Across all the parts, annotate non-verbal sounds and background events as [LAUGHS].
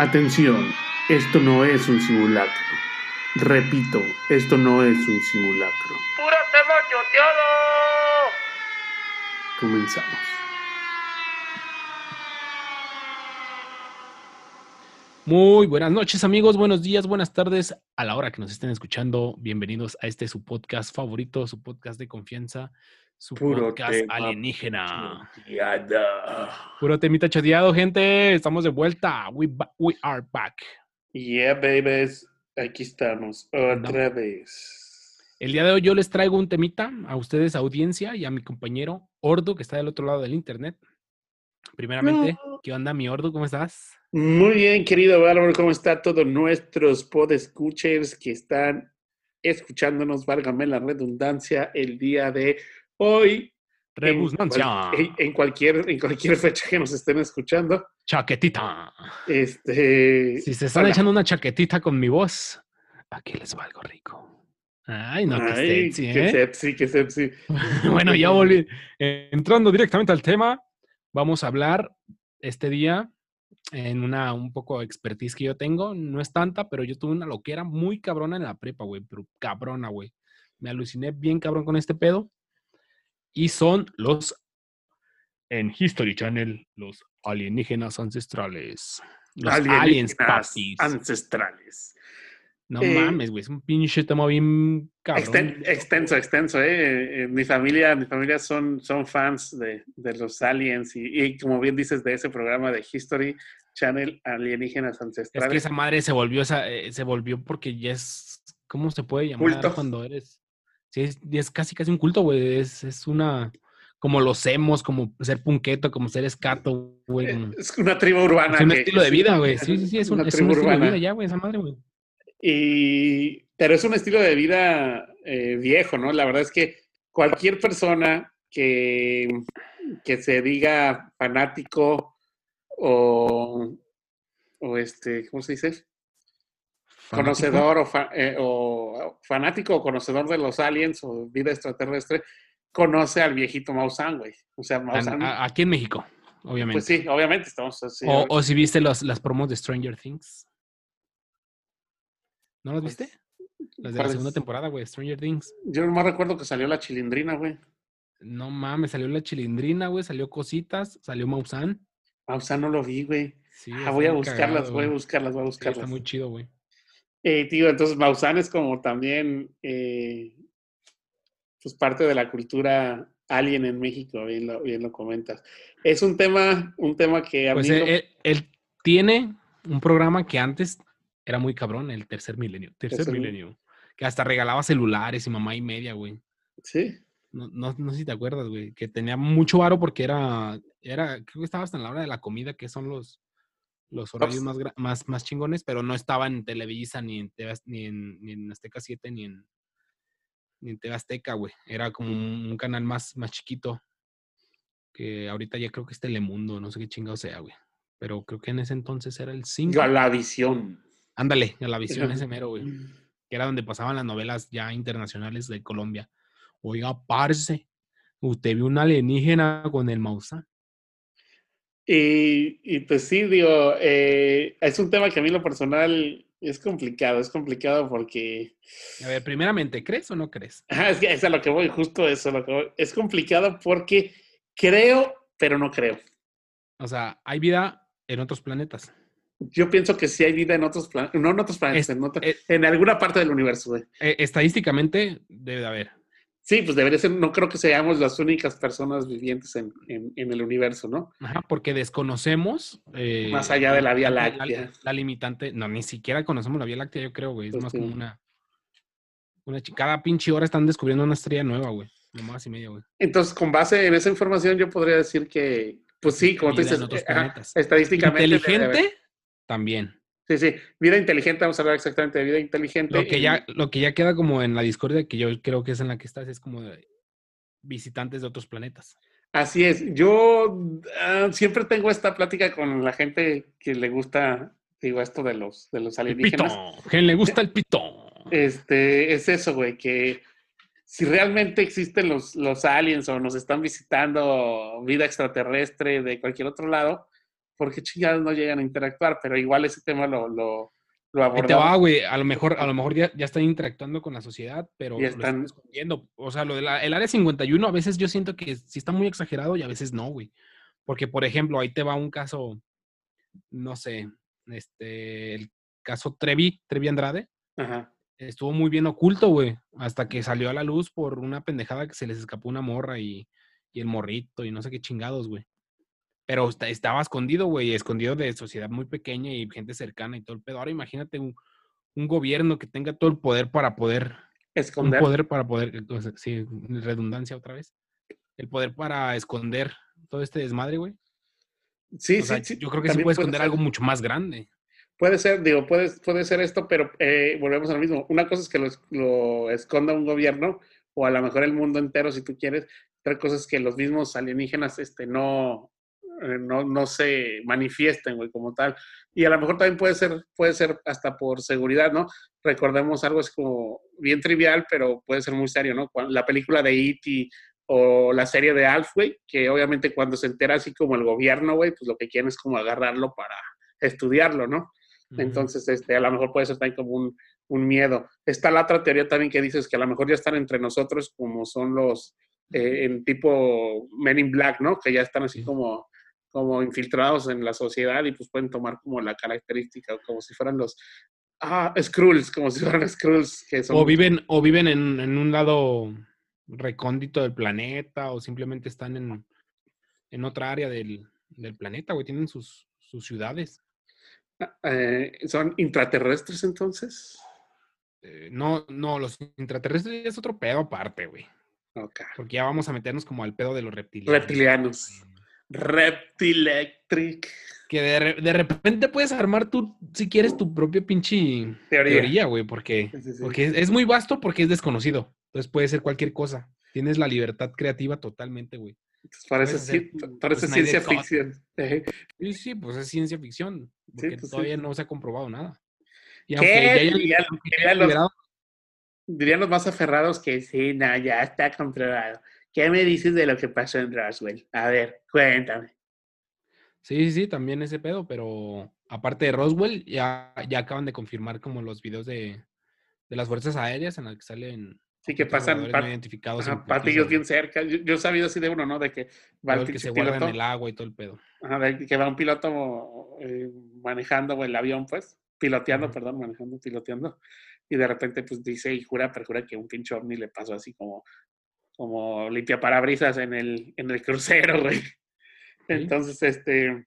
Atención, esto no es un simulacro. Repito, esto no es un simulacro. ¡Pura tema choteado! Comenzamos. Muy buenas noches amigos, buenos días, buenas tardes a la hora que nos estén escuchando. Bienvenidos a este su podcast favorito, su podcast de confianza, su Puro podcast alienígena. Puro temita chateado, gente. Estamos de vuelta. We, ba- we are back. Yeah, babies. Aquí estamos otra vez. El día de hoy yo les traigo un temita a ustedes, audiencia, y a mi compañero Ordu, que está del otro lado del internet. Primeramente, ¿qué onda, mi Ordu? ¿Cómo estás? Muy bien, querido Bárbaro, ¿cómo está todos nuestros podescuchers que están escuchándonos, válgame la redundancia, el día de hoy? cual- En, en cualquier, en cualquier fecha que nos estén escuchando. Chaquetita. Este, Si se están hola. echando una chaquetita con mi voz, aquí les va algo rico. Ay, no, que Ay, sexy, qué ¿eh? sepsi, qué sepsi. [LAUGHS] bueno, ya volví. Eh, entrando directamente al tema, vamos a hablar este día en una un poco expertise que yo tengo. No es tanta, pero yo tuve una loquera muy cabrona en la prepa, güey. Pero cabrona, güey. Me aluciné bien cabrón con este pedo. Y son los, en History Channel, los alienígenas ancestrales. Los aliens, papis. ancestrales. No eh, mames, güey. Es un pinche tema bien cabrón. Exten- extenso, extenso, ¿eh? Eh, Mi familia, mi familia son, son fans de, de los aliens y, y como bien dices, de ese programa de History Channel Alienígenas Es que Ancestrales. esa madre se volvió, esa, eh, se volvió porque ya es, ¿cómo se puede llamar Culto. cuando eres? Sí, es, casi casi un culto, güey. Es, es una, como los hemos, como ser punqueto, como ser escato, güey. Es una tribu urbana. Es un que- estilo de vida, güey. [LAUGHS] Sí, sí, sí, es un, una es un tribu estilo de urbana. vida ya, güey, esa madre, güey. Y, pero es un estilo de vida eh, viejo, ¿no? La verdad es que cualquier persona que, que se diga fanático o, o este, ¿cómo se dice? Conocedor o, fa- eh, o fanático o conocedor de los aliens o vida extraterrestre, conoce al viejito Maussan, güey. O sea, Maussan, Aquí en México, obviamente. pues sí, obviamente estamos así. o, o si viste los, las promos de Stranger Things. ¿No las viste? Las de la segunda temporada, güey, Stranger Things. Yo nomás recuerdo que salió la chilindrina, güey. No mames, salió la chilindrina, güey, salió cositas, salió Maussan. Maussan no lo vi, güey. Sí, Ah, voy a buscarlas, cagado, voy a buscarlas, voy a Sí, buscarlas. está muy chido, güey. Eh, tío, entonces Maussan es como también eh, pues parte de la cultura alien en México, bien lo, bien lo comentas. Es un tema, un tema que a Pues mí él, lo- él- él tiene un programa que antes era muy cabrón, el tercer milenio. Tercer Tercer mi- milenio. Que hasta regalaba celulares y mamá y media, güey. sí, No, no, no sé si te acuerdas, güey. Que tenía mucho varo porque era, era, creo que estaba hasta en la hora de la comida, que son los, los horarios más, más, más chingones, pero no estaba en Televisa, ni en, TV ni en, ni en Azteca 7, ni en, ni en TV Azteca, güey. Era como un, un canal más, más chiquito. Que ahorita ya creo que es Telemundo, no sé qué chingado sea, güey. Pero creo que en ese entonces era el 5. Galavisión. Ándale, a la visión ese mero, güey. Que era donde pasaban las novelas ya internacionales de Colombia. Oiga, parce, usted vio un alienígena con el Maussan. Y, y pues sí, digo, eh, es un tema que a mí lo personal es complicado, es complicado porque A ver, primeramente, ¿crees o no crees? Es que es a lo que voy, justo eso, lo que voy. Es complicado porque creo, pero no creo. O sea, hay vida en otros planetas. Yo pienso que sí hay vida en otros planetas, no en otros planetas, Es- en, otra- en alguna parte del universo, güey. Eh, estadísticamente, debe de haber. Sí, pues debería ser, no creo que seamos las únicas personas vivientes en, en- en el universo, ¿no? Ajá, porque desconocemos. eh, Más allá de la Vía Láctea. La, la limitante. No, ni siquiera conocemos la Vía Láctea, yo creo, güey. Es Pues más sí. como una. una cada pinche hora están descubriendo una estrella nueva, güey. No más y media, güey. Entonces, con base en esa información, yo podría decir que, pues sí, como tú dices, otros eh, ajá, estadísticamente. Inteligente, también. Sí, sí, vida inteligente, vamos a hablar exactamente de vida inteligente. Lo que, ya, lo que ya queda como en la discordia, que yo creo que es en la que estás, es como de visitantes de otros planetas. Así es. Yo ah, siempre tengo esta plática con la gente que le gusta, digo, esto de los, de los El pito. alienígenas. ¿Quién le gusta el [LAUGHS] pito? Este, es eso, güey, que si realmente existen los, los aliens o nos están visitando vida extraterrestre de cualquier otro lado, ¿por qué chingados no llegan a interactuar? Pero igual ese tema lo, lo, lo te va, güey. A lo mejor, a lo mejor ya, ya están interactuando con la sociedad, pero Y lo están están- escondiendo. O sea, lo del el área 51 a veces yo siento que sí está muy exagerado y a veces no, güey. Porque, por ejemplo, ahí te va un caso, no sé, este, el caso Trevi, Trevi Andrade, Ajá. estuvo muy bien oculto, güey, hasta que salió a la luz por una pendejada que se les escapó una morra y, y el morrito y no sé qué chingados, güey. Pero esta- estaba escondido, güey, escondido de sociedad muy pequeña y gente cercana y todo el pedo. Ahora imagínate un, un gobierno que tenga todo el poder para poder, un Esconder. poder para poder, entonces, sí, redundancia otra vez, el poder para esconder todo este desmadre, güey. Sí, O sea, sí, sí. yo creo que también puede esconder algo mucho más grande. Puede ser, digo, puede, puede ser esto, pero eh, volvemos a lo mismo. Una cosa es que lo, lo esconda un gobierno o a lo mejor el mundo entero, si tú quieres. Otra cosa es que los mismos alienígenas este, no, eh, no, no se manifiesten, güey, como tal. Y a lo mejor también puede ser, puede ser hasta por seguridad, ¿no? Recordemos algo es como bien trivial, pero puede ser muy serio, ¿no? La película de E.T. o la serie de Alf, güey, que obviamente cuando se entera así como el gobierno, güey, pues lo que quieren es como agarrarlo para estudiarlo, ¿no? Entonces, este, a lo mejor puede ser también como un, un miedo. Está la otra teoría también que dices que a lo mejor ya están entre nosotros como son los eh, en tipo Men in Black, ¿no? Que ya están así Sí. como, como infiltrados en la sociedad y pues pueden tomar como la característica, como si fueran los... Ah, Skrulls, como si fueran Skrulls, que son... O viven, o viven en, en un lado recóndito del planeta, o simplemente están en, en otra área del, del planeta, güey. Tienen sus, sus ciudades. eh, son intraterrestres entonces. Eh, no, no, los intraterrestres es otro pedo aparte, güey. Ok. Porque ya vamos a meternos como al pedo de los reptilianos. Reptilianos. Reptilectric. Que de, de repente puedes armar tú, si quieres, tu propia pinche Teoría. güey, porque, Sí, sí, sí. porque es, es muy vasto porque es desconocido. Entonces puede ser cualquier cosa. Tienes la libertad creativa totalmente, güey. Parece, hacer tu- parece Snyder ciencia ficción. Sí, sí, pues es ciencia ficción. Porque pues todavía no se ha comprobado nada. Y ¿Qué? aunque ya [LAUGHS] los- Dirían los más aferrados que sí, no, ya está comprobado. ¿Qué me dices de lo que pasó en Roswell? A ver, cuéntame. Sí, sí, sí, también ese pedo, pero aparte de Roswell, ya, ya acaban de confirmar como los videos de, de las fuerzas aéreas en las que salen Sí, que pasan voladores pa- no identificados. ajá, putiza, bien cerca. Yo, yo he sabido así de uno, ¿no? De que va el que se piloto. en el agua y todo el pedo. ajá, de que va un piloto eh, manejando el avión, pues. Piloteando, perdón, manejando, piloteando. Y de repente, pues dice y jura, perjura que un pinche ovni le pasó así como, como limpia parabrisas en el, en el crucero, [LAUGHS] güey. Entonces, este,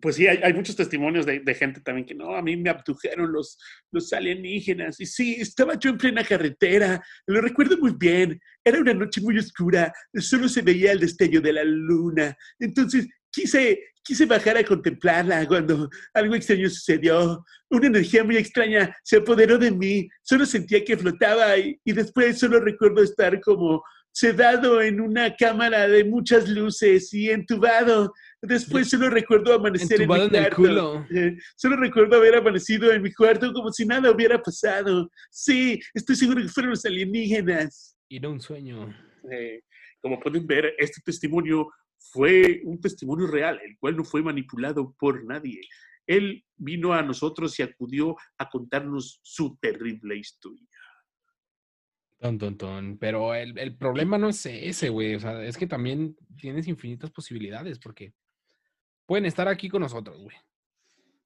pues sí, hay, hay muchos testimonios de, de gente también que no, a mí me abdujeron los, los alienígenas. Y sí, estaba yo en plena carretera, lo recuerdo muy bien. Era una noche muy oscura, solo se veía el destello de la luna. Entonces quise, quise bajar a contemplarla cuando algo extraño sucedió. Una energía muy extraña se apoderó de mí, solo sentía que flotaba y, y después solo recuerdo estar como sedado en una cámara de muchas luces y entubado. Después solo recuerdo amanecer Entubado en mi en el cuarto. culo. Eh, solo recuerdo haber amanecido en mi cuarto como si nada hubiera pasado. Sí, estoy seguro que fueron los alienígenas. Era un sueño. Eh, como pueden ver, este testimonio fue un testimonio real, el cual no fue manipulado por nadie. Él vino a nosotros y acudió a contarnos su terrible historia. Ton, ton, ton. Pero el, el problema no es ese, güey. O sea, es que también tienes infinitas posibilidades porque pueden estar aquí con nosotros, güey.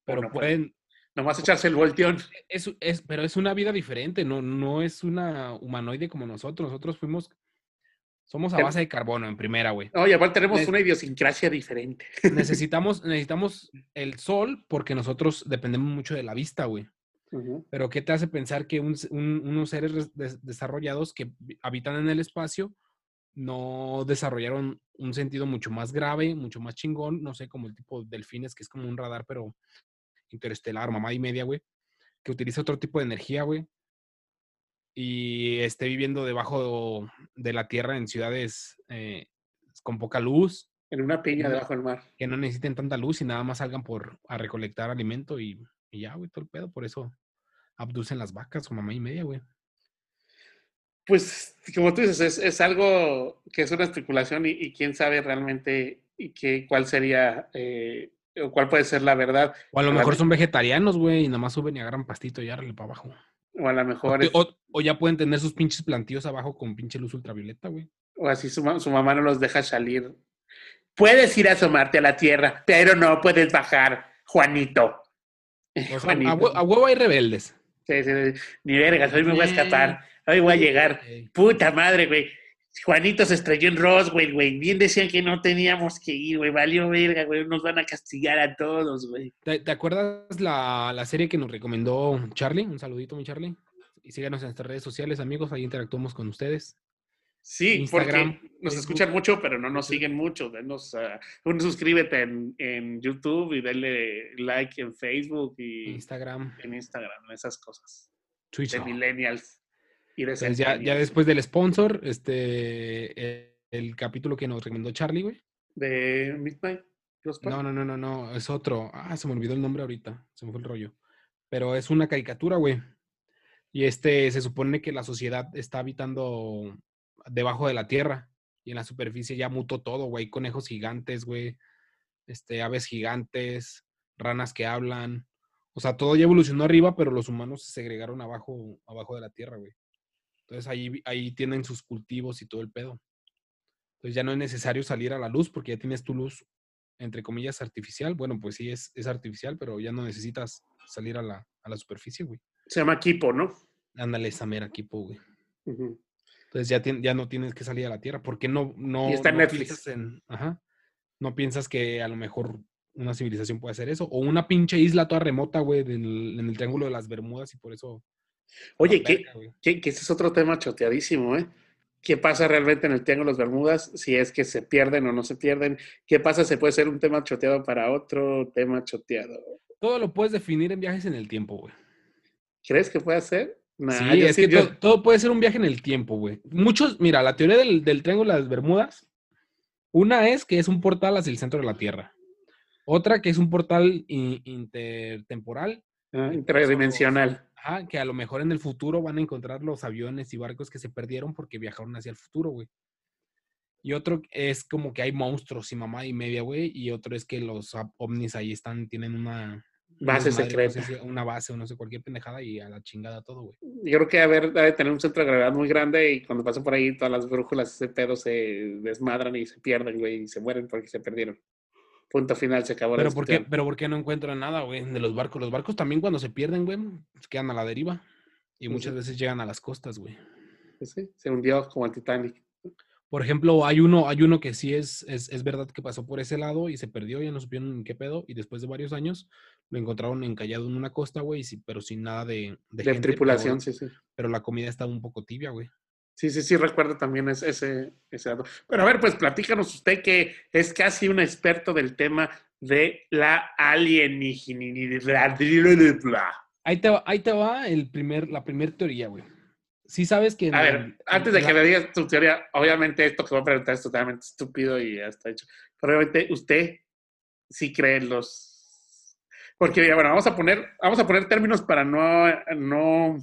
Pero no pueden, Nomás echarse el volteón. es, es, pero es una vida diferente, no, no es una humanoide como nosotros. Nosotros fuimos, somos a base de carbono en primera, güey. Oye, igual tenemos Les- una idiosincrasia diferente. [LAUGHS] Necesitamos, necesitamos el sol porque nosotros dependemos mucho de la vista, güey. Pero ¿qué te hace pensar que un- un- unos seres res- des- desarrollados que habitan en el espacio no desarrollaron un sentido mucho más grave, mucho más chingón, no sé, como el tipo de delfines, que es como un radar, pero interestelar, mamá y media, güey, que utiliza otro tipo de energía, güey, y esté viviendo debajo de la tierra en ciudades eh, con poca luz, En una piña debajo del mar. que no necesiten tanta luz y nada más salgan por a recolectar alimento y, y ya, güey, todo el pedo, por eso abducen las vacas o mamá y media, güey. Pues, como tú dices, es, es algo que es una especulación y, y quién sabe realmente y qué, cuál sería eh, o cuál puede ser la verdad. O a lo mejor me- son vegetarianos, güey, y nada más suben y agarran pastito y árale para abajo. O a lo mejor, es- o- o ya pueden tener sus pinches plantíos abajo con pinche luz ultravioleta, güey. o así su, ma- su mamá no los deja salir. Puedes ir a asomarte a la tierra, pero no puedes bajar, Juanito. [LAUGHS] O sea, Juanito. a, a huevo hay rebeldes. Sí, sí, sí. Ni vergas, hoy me voy a escapar. Hoy voy a llegar. Puta madre, güey. Juanito se estrelló en Roswell, güey. Bien decían que no teníamos que ir, güey. Valió verga, güey. Nos van a castigar a todos, güey. ¿Te, te acuerdas la, la serie que nos recomendó Charlie? Un saludito, mi Charlie. Y síganos en nuestras redes sociales, amigos. Ahí interactuamos con ustedes. Sí, Instagram, porque nos Facebook. escuchan mucho, pero no nos siguen mucho. Denos, un suscríbete en, en YouTube y denle like en Facebook y Instagram, en Instagram, esas cosas. Twitter. De millennials y de Entonces, ya, ya después del sponsor, este, eh, el capítulo que nos recomendó Charlie, güey. De Midnight. No, no, no, no, no, es otro. Ah, se me olvidó el nombre ahorita, se me fue el rollo. Pero es una caricatura, güey. Y este, se supone que la sociedad está habitando debajo de la tierra y en la superficie ya mutó todo, güey. Conejos gigantes, güey. Este, aves gigantes, ranas que hablan. O sea, todo ya evolucionó arriba, pero los humanos se segregaron abajo, abajo de la tierra, güey. Entonces ahí, ahí tienen sus cultivos y todo el pedo. Entonces ya no es necesario salir a la luz porque ya tienes tu luz, entre comillas, artificial. Bueno, pues sí es, es artificial, pero ya no necesitas salir a la, a la superficie, güey. Se llama Kipo, ¿no? Ándale esa mera equipo, güey. Entonces ya, tien- ya no tienes que salir a la Tierra. porque no, no, Y está no Netflix. piensas en- ajá, no piensas que a lo mejor una civilización puede hacer eso? O una pinche isla toda remota, güey, en el Triángulo de las Bermudas y por eso... Oye, la ¿qué, verga, güey. que, que ese es otro tema choteadísimo, ¿eh? ¿Qué pasa realmente en el Triángulo de las Bermudas? Si es que se pierden o no se pierden. ¿Qué pasa? Se puede ser un tema choteado para otro tema choteado. Todo lo puedes definir en viajes en el tiempo, güey. ¿Crees que puede ser? Nah, sí, es sí- que yo- todo puede ser un viaje en el tiempo, güey. Muchos, mira, la teoría del, del Triángulo de las Bermudas, una es que es un portal hacia el centro de la Tierra. Otra que es un portal intertemporal ah, que interdimensional. Ajá, que a lo mejor en el futuro van a encontrar los aviones y barcos que se perdieron porque viajaron hacia el futuro, güey. Y otro es como que hay monstruos y mamá y media, güey. Y otro es que los ovnis ahí están, tienen una una Base desmadre, no sé secreta. una base o no sé, cualquier pendejada y a la chingada todo, güey. Yo creo que haber, debe tener un centro de gravedad muy grande y cuando pasan por ahí todas las brújulas, ese pedo se desmadran y se pierden, güey, y se mueren porque se perdieron. Punto final, se acabó la Pero ¿por, qué, pero ¿por qué no encuentran nada, güey? De los barcos. Los barcos también cuando se pierden, güey, pues quedan a la deriva. Y muchas sí. veces llegan a las costas, güey. Sí, sí, se hundió como el Titanic. Por ejemplo, hay uno, hay uno que sí es, es, es verdad que pasó por ese lado y se perdió, ya no supieron en qué pedo, y después de varios años lo encontraron encallado en una costa, güey, sí- pero sin nada de, de, De gente, tripulación, pero, sí, sí. pero la comida estaba un poco tibia, güey. Sí, sí, sí, recuerdo también ese, ese, dato. Pero a ver, pues platícanos usted que es casi un experto del tema de la alienígena. Ahí te va, ahí te va el primer, la primera teoría, güey. Sí sabes que... A el- ver, antes de que me digas tu teoría, obviamente esto que voy a preguntar es totalmente estúpido y ya está hecho. Pero obviamente usted sí cree en los... Porque, bueno, vamos a poner, vamos a poner términos para no, no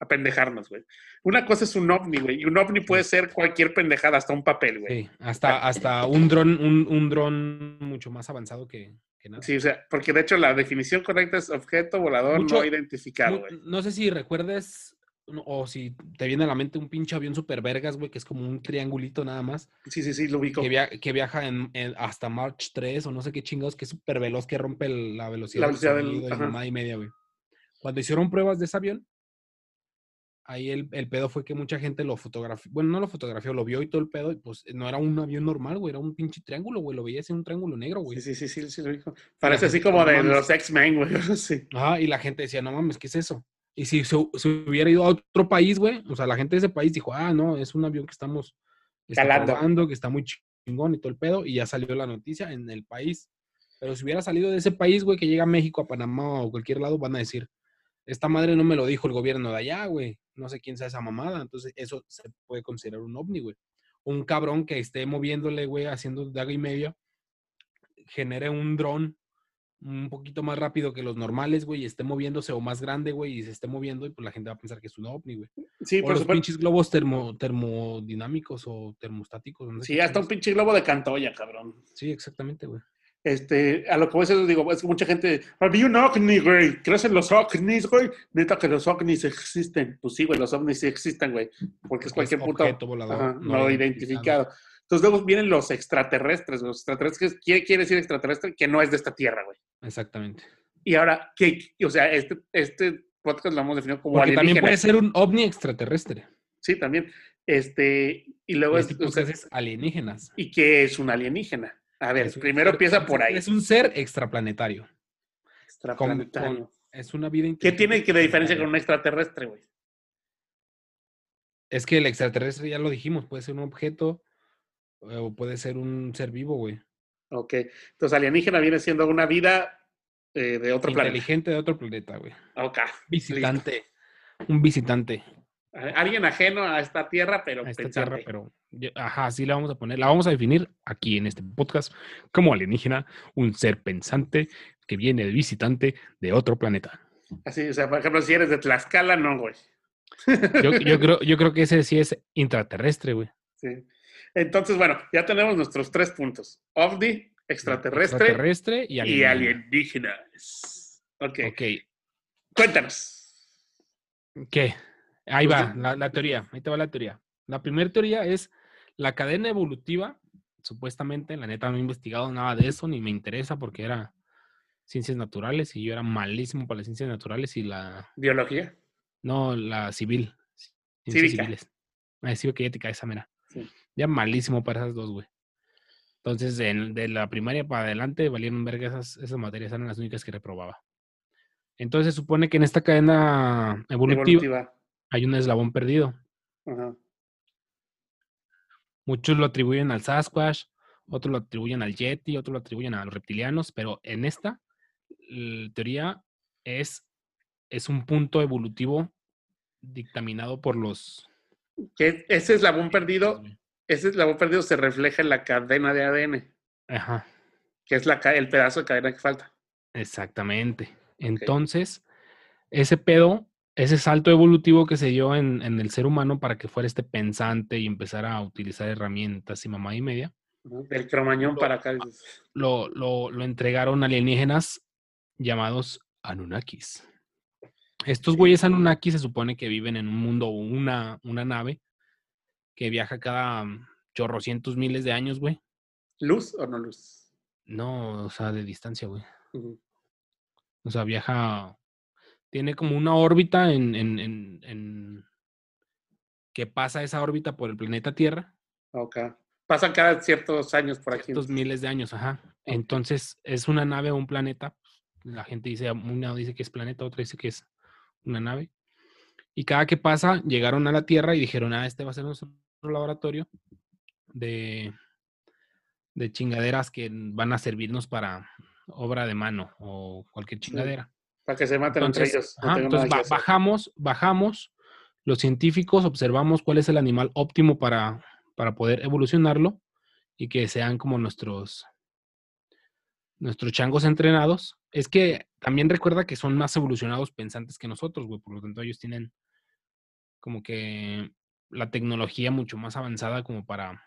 apendejarnos, güey. Una cosa es un ovni, güey, y un ovni puede ser cualquier pendejada, hasta un papel, güey. Sí, hasta, hasta un dron, un, un dron mucho más avanzado que, que nada. Sí, o sea, porque de hecho la definición correcta es objeto volador Mucho- no identificado, güey. No sé si recuerdes o si te viene a la mente un pinche avión super vergas, güey, que es como un triangulito nada más, Sí, sí, sí, lo ubico. que, via- que viaja en, en- hasta March 3 o no sé qué chingados, que es súper veloz, que rompe el- la velocidad, La velocidad del- y media, güey. Cuando hicieron pruebas de ese avión, ahí el, el pedo fue que mucha gente lo fotografió, bueno, no lo fotografió, lo vio y todo el pedo, y pues no era un avión normal, güey, era un pinche triángulo, güey, lo veías en un triángulo negro, güey. Sí, sí, sí, sí, sí, lo ubico. Parece así como no de mames. los X-Men, güey. [LAUGHS] Sí. Ajá, y la gente decía, no mames, ¿qué es eso? Y si se, se hubiera ido a otro país, güey, o sea, la gente de ese país dijo, ah, no, es un avión que estamos probando, que está muy chingón y todo el pedo, y ya salió la noticia en el país. Pero si hubiera salido de ese país, güey, que llega a México, a Panamá o cualquier lado, van a decir, esta madre no me lo dijo el gobierno de allá, güey, no sé quién sea esa mamada. Entonces, eso se puede considerar un ovni, güey. Un cabrón que esté moviéndole, güey, haciendo daga y media, genere un dron un poquito más rápido que los normales, güey, y esté moviéndose o más grande, güey, y se esté moviendo, y pues la gente va a pensar que es un ovni, güey. Sí, o por los supuesto. pinches globos termo, termodinámicos o termostáticos. no sé Sí, hasta un pinche globo de Cantoya, cabrón. Sí, exactamente, güey. Este, a lo que voy a decir, digo, es que mucha gente, había un ovni, güey, ¿crees en los ovnis, güey? Neta que los ovnis existen. Pues sí, güey, los ovnis sí existen, güey, porque es cualquier puto ajá, no no identificado. Entonces luego vienen los extraterrestres, los extraterrestres, ¿qué quiere decir extraterrestre? Que no es de esta tierra, güey. Exactamente. Y ahora, ¿qué? O sea, este, este podcast lo hemos definido como Porque también alienígena. puede ser un ovni extraterrestre. Sí, también. Este, y luego Y es, este o sea, es alienígenas. ¿y qué es un alienígena? A ver, Es primero ser- empieza por ahí. Es un ser extraplanetario. extraplanetario. con- es una vida ¿Qué inteligente tiene que de diferencia con un extraterrestre, güey? Es que el extraterrestre ya lo dijimos, puede ser un objeto eh, o puede ser un ser vivo, güey. Ok. Entonces, alienígena viene siendo una vida eh, de otro planeta. Inteligente de otro planeta, güey. Ok. Visitante. Un visitante Alguien ajeno a esta tierra, pero a esta tierra, pero ajá, así la vamos a poner. La vamos a definir aquí en este podcast como alienígena, un ser pensante que viene de visitante de otro planeta. Así, o sea, por ejemplo, si eres de Tlaxcala, no, güey. Yo, yo [LAUGHS] creo, yo creo que ese sí es intraterrestre, güey. Sí. Entonces, bueno, ya tenemos nuestros tres puntos. OVNI, extraterrestre, Extraterrestre y y alienígena. alienígenas. Ok. Ok, Cuéntanos. ¿qué? Ahí Pues va, la, la teoría, ahí te va la teoría. La primera teoría es la cadena evolutiva, supuestamente, la neta no he investigado nada de eso, ni me interesa porque era ciencias naturales y yo era malísimo para las ciencias naturales y la, Biología. no, la civil, ciencias Cívica. civiles. Ah, cívica y ética, esa mera. Sí. Ya malísimo para esas dos, güey. Entonces, en- de la primaria para adelante, valieron verga esas, esas materias, eran las únicas que reprobaba. Entonces, se supone que en esta cadena evolutiva, Evolutiva. Hay un eslabón perdido. Ajá. Muchos lo atribuyen al Sasquatch, otros lo atribuyen al Yeti, otros lo atribuyen a los reptilianos, pero en esta teoría es, es un punto evolutivo dictaminado por los... Que ese eslabón perdido, ese eslabón perdido se refleja en la cadena de ADN, Ajá, que es la, el pedazo de cadena que falta. exactamente. Entonces, ese pedo, ese salto evolutivo que se dio en, en el ser humano para que fuera este pensante y empezara a utilizar herramientas y mamá y media. Del cromañón para acá. lo, lo, lo entregaron alienígenas llamados Anunnakis. Estos güeyes Anunnakis se supone que viven en un mundo una, una nave que viaja cada mm, chorrocientos miles de años, güey. ¿Luz o no luz? No, o sea, de distancia, güey. O sea, viaja, tiene como una órbita en, en, en, en- que pasa esa órbita por el planeta Tierra, Ok. Pasan cada ciertos años por aquí. ciertos miles de años, ajá. Entonces, es una nave o un planeta. La gente dice, una dice que es planeta, otra dice que es una nave. Y cada que pasa, llegaron a la Tierra y dijeron, ah, este va a ser nuestro laboratorio de, de chingaderas que van a servirnos para obra de mano o cualquier chingadera. Para que se maten entre Entonces, ellos. ajá, tengan entonces ba- bajamos, bajamos, los científicos observamos cuál es el animal óptimo para, para poder evolucionarlo y que sean como nuestros, nuestros changos entrenados. Es que también recuerda que son más evolucionados pensantes que nosotros, güey, por lo tanto ellos tienen como que la tecnología mucho más avanzada como para...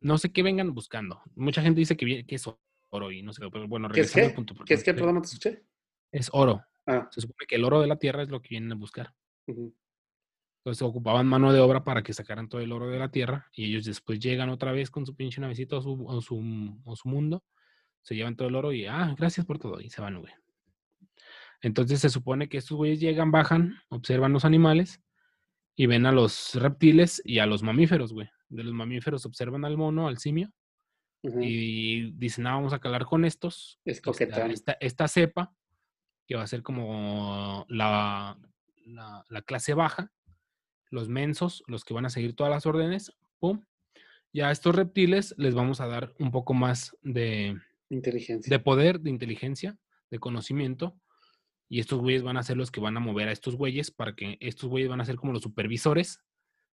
No sé qué vengan buscando. Mucha gente dice que, que es oro y no sé, pero bueno, ¿Qué es regresando al qué? punto. ¿Qué es que? Perdón, no te escuché. Es oro. Ah. Se supone que el oro de la tierra es lo que vienen a buscar. Entonces ocupaban mano de obra para que sacaran todo el oro de la tierra y ellos después llegan otra vez con su pinche navecito a su, a su, a su mundo, se llevan todo el oro y, ah, gracias por todo, y se van, güey. Entonces se supone que estos güeyes llegan, bajan, observan los animales y ven a los reptiles y a los mamíferos, güey. De los mamíferos observan al mono, al simio, y dicen, ah, vamos a calar con estos. Es esta, esta cepa, que va a ser como la, la, la clase baja, los mensos, los que van a seguir todas las órdenes, pum. Ya a estos reptiles les vamos a dar un poco más de, Inteligencia. de poder, de inteligencia, de conocimiento. Y estos güeyes van a ser los que van a mover a estos güeyes para que estos güeyes van a ser como los supervisores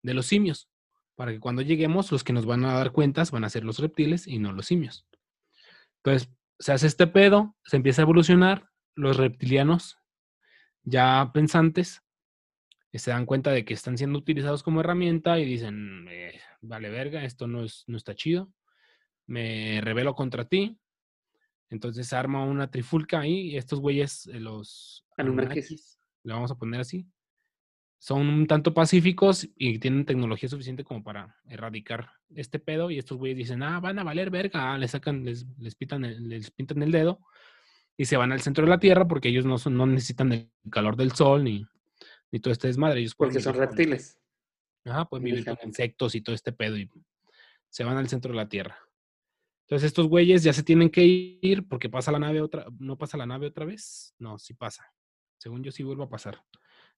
de los simios. Para que cuando lleguemos, los que nos van a dar cuentas van a ser los reptiles y no los simios. Entonces, se hace este pedo, se empieza a evolucionar. Los reptilianos, ya pensantes, eh, se dan cuenta de que están siendo utilizados como herramienta y dicen, eh, vale verga, esto no, es, no está chido. Me rebelo contra ti, Entonces arma una trifulca ahí y estos güeyes, eh, los Anunnakis. Le vamos a poner así, son un tanto pacíficos y tienen tecnología suficiente como para erradicar este pedo y estos güeyes dicen, ah, van a valer verga, les sacan, les, les, pitan el- les pintan el dedo y se van al centro de la Tierra porque ellos no, son, no necesitan el calor del sol ni, ni todo este desmadre. Ellos Porque son vivir con- reptiles. Ajá, pueden vivir con insectos y todo este pedo y se van al centro de la Tierra. Entonces estos güeyes ya se tienen que ir porque pasa la nave otra, no pasa la nave otra vez. No, sí pasa. Según yo sí vuelve a pasar.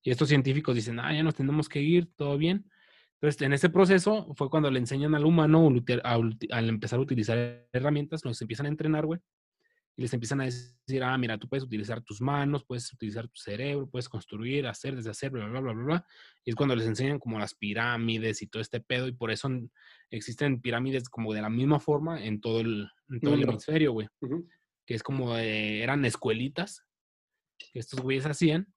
Y estos científicos dicen, ah, ya nos tenemos que ir, todo bien. Entonces, en ese proceso fue cuando le enseñan al humano al empezar a utilizar herramientas, los empiezan a entrenar, güey. Y les empiezan a decir, ah, mira, tú puedes utilizar tus manos, puedes utilizar tu cerebro, puedes construir, hacer, deshacer, bla, bla, bla, bla, bla. Y es cuando les enseñan como las pirámides y todo este pedo. Y por eso existen pirámides como de la misma forma en todo el, en todo el Mundo. hemisferio, güey. Que es como, eran escuelitas que estos güeyes hacían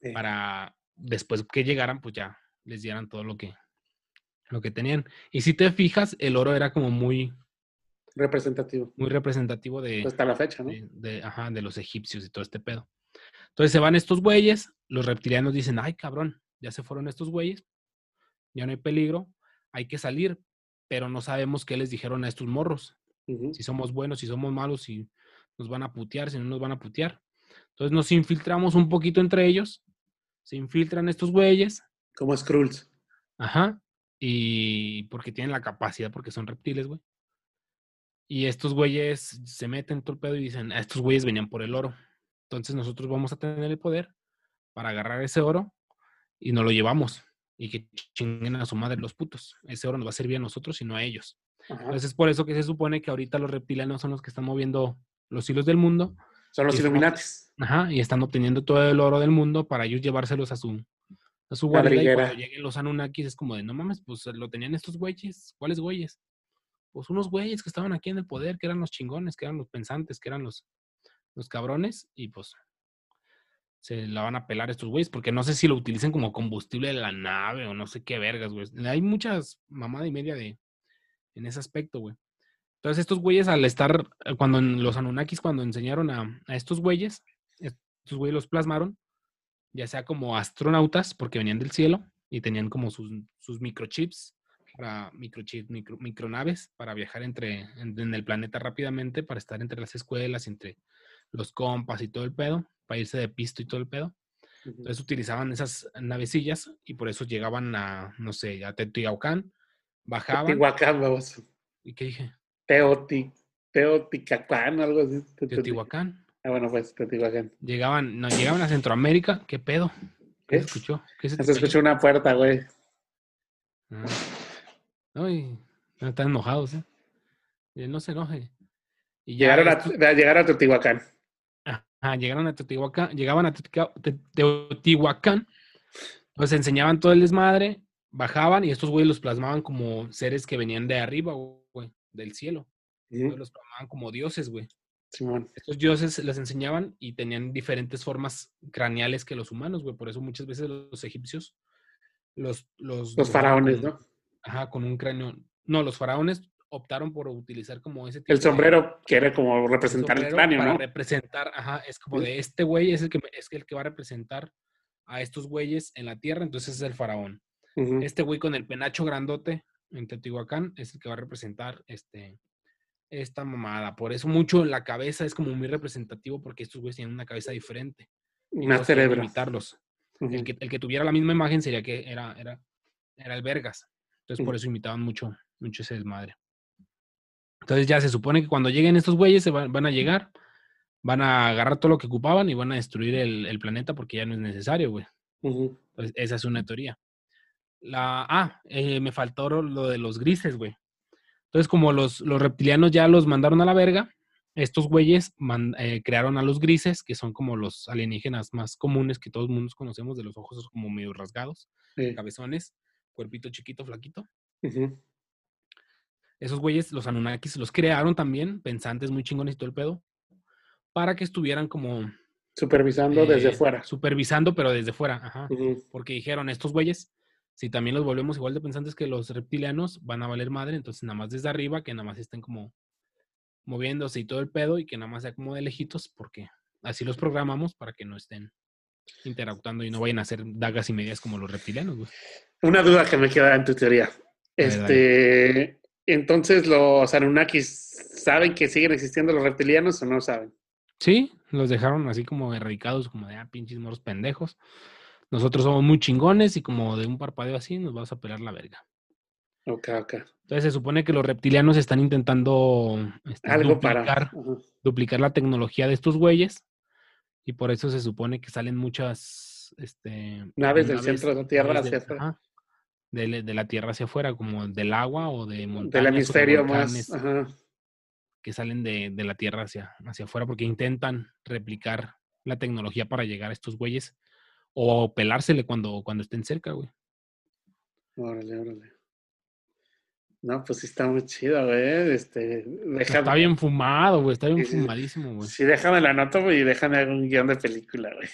Sí. para después que llegaran, pues ya les dieran todo lo que, lo que tenían. Y si te fijas, el oro era como muy, Representativo. muy representativo de, Hasta la fecha, ¿no? de, de- ajá, de los egipcios y todo este pedo. Entonces se van estos güeyes, los reptilianos dicen, ay cabrón, ya se fueron estos güeyes, ya no hay peligro, hay que salir, pero no sabemos qué les dijeron a estos morros, si somos buenos, si somos malos, si nos van a putear, si no nos van a putear. Entonces nos infiltramos un poquito entre ellos, se infiltran estos güeyes, Como Skrulls. Ajá. Y porque tienen la capacidad, porque son reptiles, güey. Y estos güeyes se meten todo el pedo y dicen, "Ah, estos güeyes venían por el oro. Entonces nosotros vamos a tener el poder para agarrar ese oro y nos lo llevamos. Y que chinguen a su madre los putos. Ese oro nos va a servir a nosotros y no a ellos. Ajá. Entonces es por eso que se supone que ahorita los reptilianos son los que están moviendo los hilos del mundo. Son los Illuminatis. Ajá. Y están obteniendo todo el oro del mundo para ellos llevárselos a su, a su guarida. Y Madriguera. cuando lleguen los Anunnakis es como de, no mames, pues lo tenían estos güeyes. ¿Cuáles güeyes? Pues unos güeyes que estaban aquí en el poder, que eran los chingones, que eran los pensantes, que eran los, los cabrones. Y pues se la van a pelar estos güeyes, porque no sé si lo utilicen como combustible de la nave o no sé qué vergas, güey. Hay muchas mamada y media de en ese aspecto, güey. Entonces estos güeyes al estar, eh, cuando los Anunnakis cuando enseñaron a, a estos güeyes, estos güeyes los plasmaron, ya sea como astronautas, porque venían del cielo y tenían como sus, sus microchips, para microchips, micro, micronaves, para viajar entre, en, en el planeta rápidamente, para estar entre las escuelas, entre los compas y todo el pedo, para irse de pisto y todo el pedo. Entonces utilizaban esas navecillas y por eso llegaban a, no sé, a Teotihuacán, bajaban. Teotihuacán, vamos. ¿Y qué dije? Teoti, Teotihuacán, algo así. Teotihuacán. Ah, bueno, pues Teotihuacán. Llegaban, no, llegaban a Centroamérica. ¿Qué pedo? ¿Qué ¿Qué? se escuchó? ¿Qué se Se escuchó una puerta, güey. Ah. No, están enojados, ¿eh? Y él no se enoje. Y ya Llegaron a, llegaron a Teotihuacán. Ajá, llegaron a Teotihuacán, llegaban a Teotihuacán, pues enseñaban todo el desmadre, bajaban y estos güeyes los plasmaban como seres que venían de arriba, güey, del cielo. Los plasmaban como dioses, güey. Simón. Estos dioses les enseñaban y tenían diferentes formas craneales que los humanos, güey. Por eso muchas veces los egipcios, los... Los, Los faraones, ¿no? Ajá, con un cráneo. No, los faraones optaron por utilizar como ese tipo El de- sombrero quiere como representar el cráneo, para ¿no? representar, ajá, es como de este güey es el que es el que va a representar a estos güeyes en la tierra, entonces es el faraón. Este güey con el penacho grandote en Teotihuacán es el que va a representar este esta mamada. Por eso mucho la cabeza es como muy representativo porque estos güeyes tienen una cabeza diferente. y Más cerebro. imitarlos. El que, el que tuviera la misma imagen sería que era, era, era el Vergas. Entonces por eso imitaban mucho, mucho ese desmadre. Entonces ya se supone que cuando lleguen estos güeyes se van, van a llegar, van a agarrar todo lo que ocupaban y van a destruir el, el planeta porque ya no es necesario, güey. Entonces, esa es una teoría. La, ah, eh, me faltó lo de los grises, güey. Entonces, como los, los reptilianos ya los mandaron a la verga, estos güeyes man- eh, crearon a los grises, que son como los alienígenas más comunes que todos mundo conocemos, de los ojos como medio rasgados, Sí. cabezones, cuerpito chiquito, flaquito. Esos güeyes, los Anunnakis, los crearon también, pensantes muy chingones y todo el pedo, para que estuvieran como Supervisando desde eh, fuera. supervisando, pero desde fuera. Ajá. Porque dijeron, estos güeyes, si también los volvemos igual de pensantes que los reptilianos, van a valer madre, entonces nada más desde arriba, que nada más estén como moviéndose y todo el pedo y que nada más sea como de lejitos porque así los programamos para que no estén interactuando y no vayan a hacer dagas y medias como los reptilianos, güey. Una duda que me queda en tu teoría. Este, entonces los Anunnakis saben que siguen existiendo los reptilianos o no saben. Sí, los dejaron así como erradicados, como de, ah, pinches moros pendejos. Nosotros somos muy chingones y como de un parpadeo así nos vas a pelar la verga. Ok, ok. Entonces se supone que los reptilianos están intentando este, Algo para. duplicar, Ujú. duplicar la tecnología de estos güeyes y por eso se supone que salen muchas este, Naves del centro de la Tierra hacia afuera. de, de la Tierra hacia afuera, como del agua o de montañas. Del hemisferio más. Ajá. que salen de, de la Tierra hacia, hacia afuera porque intentan replicar la tecnología para llegar a estos güeyes o pelársele cuando, cuando estén cerca, güey. Órale, órale. No, pues sí está muy chido, güey. Este, Está déjame, bien fumado, güey. Está bien Sí, fumadísimo, güey. sí, déjame la nota güey, y déjame un guion de película, güey.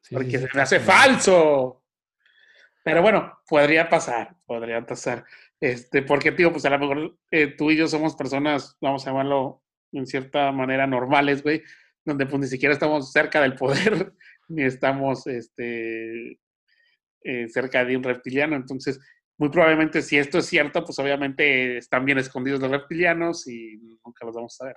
Sí, Porque sí, se está me hace falso. Pero bueno, podría pasar, podría pasar. Este, porque, tío, pues a lo mejor eh, tú y yo somos personas, vamos a llamarlo en cierta manera normales, güey, donde pues ni siquiera estamos cerca del poder, [LAUGHS] ni estamos este, eh, cerca de un reptiliano. Entonces, muy probablemente si esto es cierto, pues obviamente están bien escondidos los reptilianos y nunca los vamos a ver.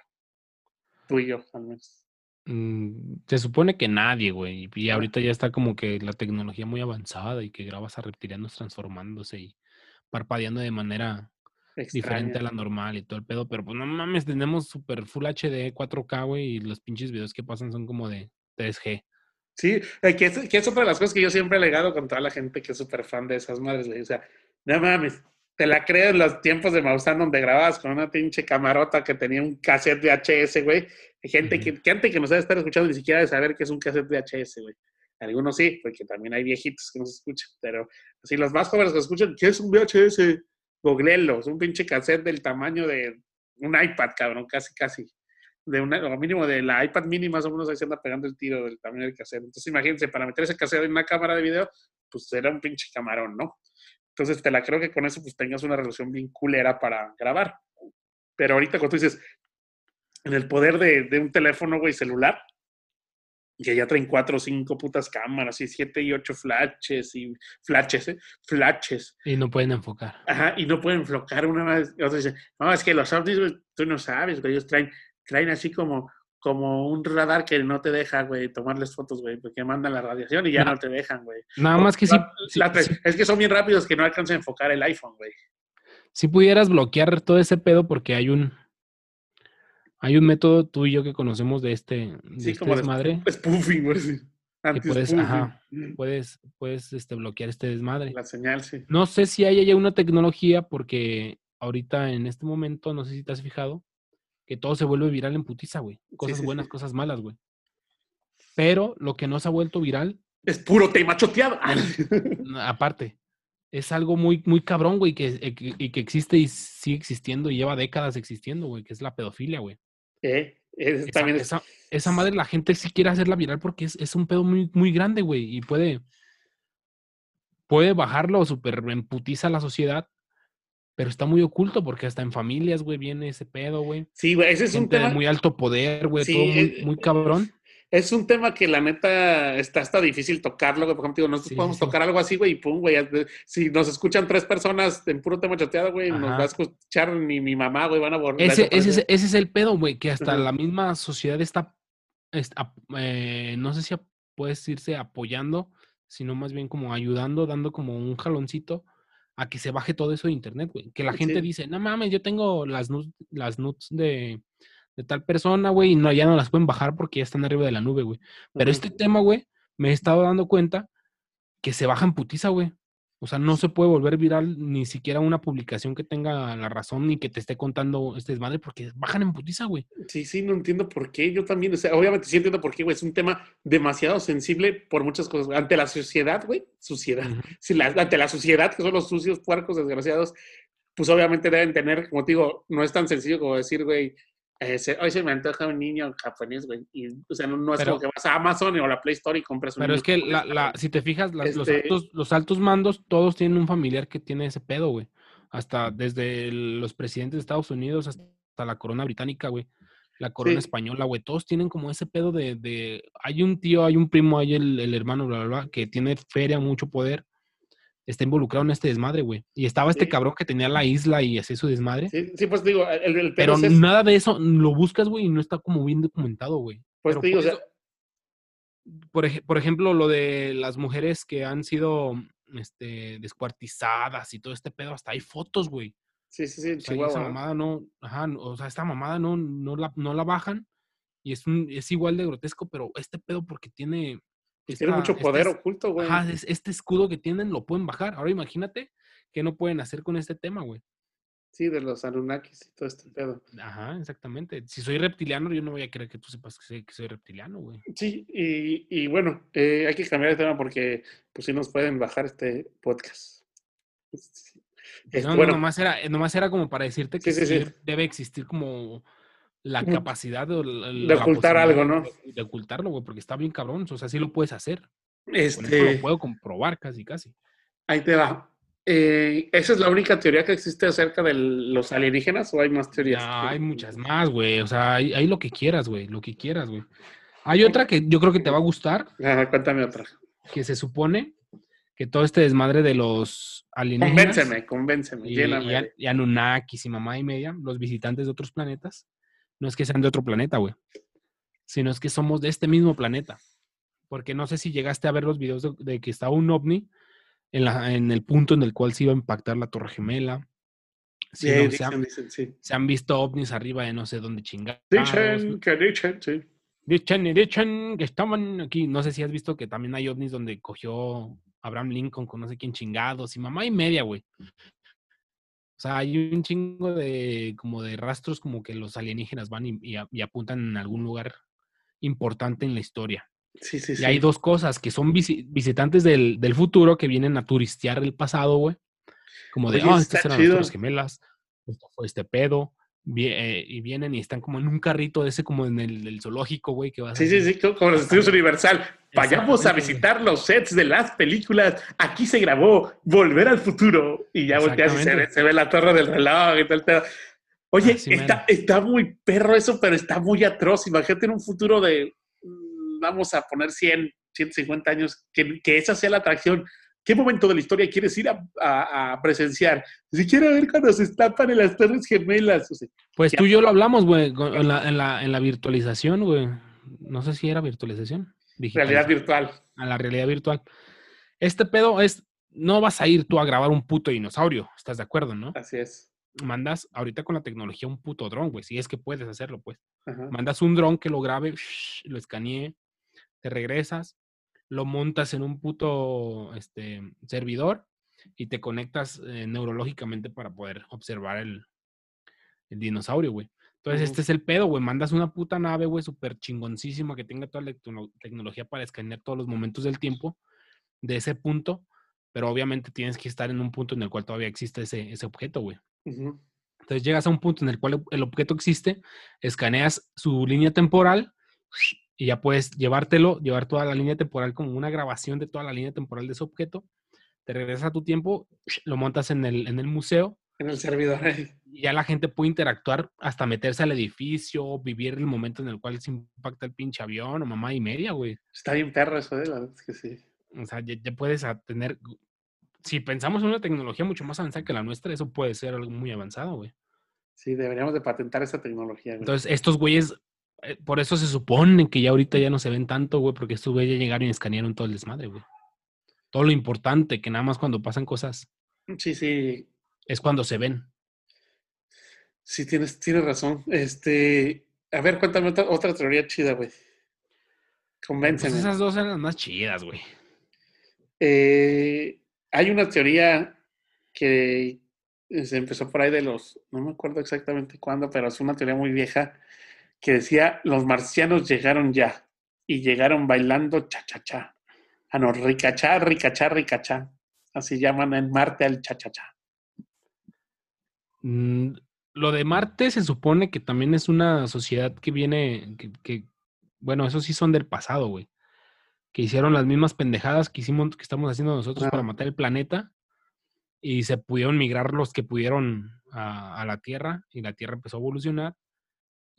Tú y yo, al menos. Mm, se supone que nadie, güey. Y Ah. ahorita ya está como que la tecnología muy avanzada y que grabas a reptilianos transformándose y parpadeando de manera diferente a la normal y todo el pedo. Pero pues no mames, tenemos super Full HD 4K, güey, y los pinches videos que pasan son como de 3G. Sí, eh, que es, que es otra de las cosas que yo siempre he legado con toda la gente que es súper fan de esas madres, güey. O sea, no mames, te la creo en los tiempos de Maussan donde grababas con una pinche camarota que tenía un cassette VHS, güey. Hay gente que, que antes que nos debe estar escuchando ni siquiera de saber qué es un cassette VHS, güey. Algunos sí, porque también hay viejitos que nos escuchan, pero así los más jóvenes que escuchan, ¿qué es un VHS? Googleenlo, es un pinche cassette del tamaño de un iPad, cabrón, casi, casi de una, lo mínimo de la iPad mini más o menos ahí se anda pegando el tiro del tamaño del cassette. Entonces imagínense, para meter ese cassette en una cámara de video, pues era un pinche camarón, ¿no? Entonces te la creo que con eso pues tengas una relación bien culera para grabar. Pero ahorita cuando tú dices, en el poder de, de un teléfono, güey, celular, que ya traen cuatro o cinco putas cámaras y siete y ocho flashes y flashes, ¿eh? Flashes. Y no pueden enfocar. Ajá, y no pueden enfocar una vez. Y otros dicen, no, es que los güey, tú no sabes, güey, ellos traen, traen así como, como un radar que no te deja, güey, tomarles fotos, güey, porque mandan la radiación y ya No. no te dejan, güey. Nada más que si, La- si, Es que son bien rápidos que no alcanzan a enfocar el iPhone, güey. si pudieras bloquear todo ese pedo porque hay un hay un método tú y yo que conocemos de este, de Sí, este como de desmadre spoofing, güey. sí. que puedes, ajá, puedes, puedes este, bloquear este desmadre. La señal, sí. No sé si hay ya una tecnología porque ahorita en este momento, no sé si te has fijado, que todo se vuelve viral en putiza, güey. Cosas sí, buenas, sí. cosas malas, güey. Pero lo que no se ha vuelto viral, Es puro tema choteado. [LAUGHS] n- aparte, es algo muy, muy cabrón, güey, que, eh, que- y que existe y sigue existiendo y lleva décadas existiendo, güey, que es la pedofilia, güey. Eh, es- Esa, también es- esa- esa madre la gente sí quiere hacerla viral porque es, es un pedo muy, muy grande, güey, y puede, puede bajarlo súper en putiza a la sociedad, pero está muy oculto porque hasta en familias, güey, viene ese pedo, güey. sí, güey, ese es un Gente de tema. muy alto poder, güey, Sí, todo muy, eh, muy cabrón. Es un tema que la neta está hasta difícil tocarlo, güey. Por ejemplo, digo, nosotros Sí, podemos sí. tocar algo así, güey, y pum, güey. Si nos escuchan tres personas en puro tema chateado, güey, nos va a escuchar ni mi mamá, güey, van a borrar. Ese, ese, es- ese es el pedo, güey, que hasta Ajá. la misma sociedad está, está, eh, no sé si ap- puede decirse apoyando, sino más bien como ayudando, dando como un jaloncito a que se baje todo eso de internet, güey. Que la gente Sí. dice, no mames, yo tengo las nudes, las nudes de, de tal persona, güey, y no, ya no las pueden bajar porque ya están arriba de la nube, güey. Pero este tema, güey, me he estado dando cuenta que se baja en putiza, güey. O sea, no se puede volver viral ni siquiera una publicación que tenga la razón ni que te esté contando este desmadre porque bajan en putiza, güey. Sí, sí, no entiendo por qué. Yo también, o sea, obviamente sí entiendo por qué, güey. Es un tema demasiado sensible por muchas cosas. güey. Ante la sociedad, güey, suciedad. Si la- ante la sociedad, que son los sucios, puercos, desgraciados, pues obviamente deben tener, como te digo, no es tan sencillo como decir, güey, hoy se me antoja un niño japonés, güey. Y, o sea, no, no es Pero- como que vas a Amazon o la Play Store y compras un Pero niño es que la, la- si te fijas, las- los, Este- altos, los altos mandos, todos tienen un familiar que tiene ese pedo, güey. Hasta desde el- los presidentes de Estados Unidos hasta hasta la corona británica, güey. La corona Sí. española, güey. Todos tienen como ese pedo de, de- Hay un tío, hay un primo, hay el, el hermano, bla, bla, bla, que tiene feria, mucho poder. Está involucrado en este desmadre, güey. Y estaba este Sí. cabrón que tenía la isla y hacía su desmadre. Sí, sí, pues digo, el, el Pero es, nada de eso lo buscas, güey, y no está como bien documentado, güey. pues Pero te digo, o sea, eso- por, ej- por ejemplo, lo de las mujeres que han sido este, descuartizadas y todo este pedo, hasta hay fotos, güey. sí, sí, sí, O sea, mamada no, ajá, o sea, esta mamada no, no, la, no la bajan y es, un, es igual de grotesco, pero este pedo porque tiene... Tiene mucho poder oculto, güey. Ajá, es- este escudo que tienen lo pueden bajar. Ahora imagínate qué no pueden hacer con este tema, güey. Sí, de los Anunnakis y todo este pedo. Ajá, exactamente. Si soy reptiliano, yo no voy a querer que tú sepas que soy, que soy reptiliano, güey. Sí, y, y bueno, eh, hay que cambiar de tema porque pues sí nos pueden bajar este podcast. Sí. Es- No, no, bueno, nomás era, nomás era como para decirte que Sí, sí, sí sí. debe existir como la capacidad la- De ocultar algo, ¿no? De, de ocultarlo, güey, porque está bien cabrón. O sea, sí lo puedes hacer. Con eso este, lo puedo comprobar casi, casi. ahí te va. Eh, ¿Esa es la única teoría que existe acerca de los alienígenas o hay más teorías? No, hay muchas más, güey. O sea, hay, hay lo que quieras, güey. Lo que quieras, güey. Hay otra que yo creo que te va a gustar, Ah, cuéntame otra. que se supone que todo este desmadre de los alienígenas Convénceme, convénceme, y, lléname. y, y Anunnakis y mamá y media, los visitantes de otros planetas, no es que sean de otro planeta, güey, sino es que somos de este mismo planeta. Porque no sé si llegaste a ver los videos de, de que estaba un ovni en, la, en el punto en el cual se iba a impactar la Torre Gemela. Sí, Sí, no, se, dicen, han, dicen, sí. se han visto ovnis arriba de no sé dónde chingados. Dicen que dicen, sí. Dicen y dicen que estaban aquí. No sé si has visto que también hay ovnis donde cogió Abraham Lincoln con no sé quién chingados y mamá y media, güey. O sea, hay un chingo de como de rastros como que los alienígenas van y, y apuntan en algún lugar importante en la historia. Sí, sí, sí. Y hay dos cosas, que son visi- visitantes del, del futuro que vienen a turistear el pasado, güey. Como de, ah, está estas eran chido. las gemelas, esto fue este pedo. Eh, y vienen y están como en un carrito ese como en el, del zoológico, güey, que vas Sí, sí, así. sí, co- como los estudios Universal. Vayamos a visitar los sets de las películas. Aquí se grabó Volver al Futuro. Y ya volteas y se ve, se ve la torre del reloj y todo el pedo. Oye, Así está, está muy perro eso, pero está muy atroz. Imagínate en un futuro de, mm, vamos a poner 100, 150 años, que, que esa sea la atracción. ¿Qué momento de la historia quieres ir a, a- a presenciar? Si quiero ver cuando se estampan en las torres gemelas. O sea, Pues tú y yo lo hablamos, güey, en la, en, la, en la virtualización, güey. No sé si era virtualización. realidad virtual. A la realidad virtual. Este pedo es, no vas a ir tú a grabar un puto dinosaurio, ¿estás de acuerdo, no? Así es. Mandas ahorita con la tecnología un puto dron, güey, si es que puedes hacerlo, pues. Ajá. Mandas un dron que lo grabe, lo escanee, te regresas, lo montas en un puto este, servidor y te conectas eh, neurológicamente para poder observar el, el dinosaurio, güey. Entonces, este es el pedo, güey. Mandas una puta nave, güey, súper chingoncísima que tenga toda la tecno- tecnología para escanear todos los momentos del tiempo de ese punto, pero obviamente tienes que estar en un punto en el cual todavía existe ese, ese objeto, güey. Entonces llegas a un punto en el cual el objeto existe, escaneas su línea temporal y ya puedes llevártelo, llevar toda la línea temporal como una grabación de toda la línea temporal de ese objeto. Te regresas a tu tiempo, lo montas en el, en el museo En el servidor. [LAUGHS] y ya la gente puede interactuar hasta meterse al edificio, vivir el momento en el cual se impacta el pinche avión o mamá y media, güey. Está bien perro eso, ¿eh? La verdad es que sí. O sea, ya, ya puedes tener... Si pensamos en una tecnología mucho más avanzada que la nuestra, eso puede ser algo muy avanzado, güey. Sí, deberíamos de patentar esa tecnología. güey. Entonces, estos güeyes, eh, por eso se supone que ya ahorita ya no se ven tanto, güey, porque estos güeyes ya llegaron y escanearon todo el desmadre, güey. Todo lo importante, que nada más cuando pasan cosas Sí, sí, es cuando se ven. sí, tienes, tienes razón. Este, a ver, cuéntame otra, otra teoría chida, güey. Pues Convénceme. esas dos eran las más chidas, güey. Eh, hay una teoría que se empezó por ahí de los, no me acuerdo exactamente cuándo, pero es una teoría muy vieja que decía los marcianos llegaron ya y llegaron bailando cha-cha-cha. Ah, no, ricachá, ricachá, ricachá. Así llaman en Marte al cha-cha-cha. Mm, lo de Marte se supone que también es una sociedad que viene, que, que- bueno, esos sí son del pasado, güey. Que hicieron las mismas pendejadas que hicimos, que estamos haciendo nosotros para matar el planeta. y se pudieron migrar los que pudieron a, a la Tierra y la Tierra empezó a evolucionar.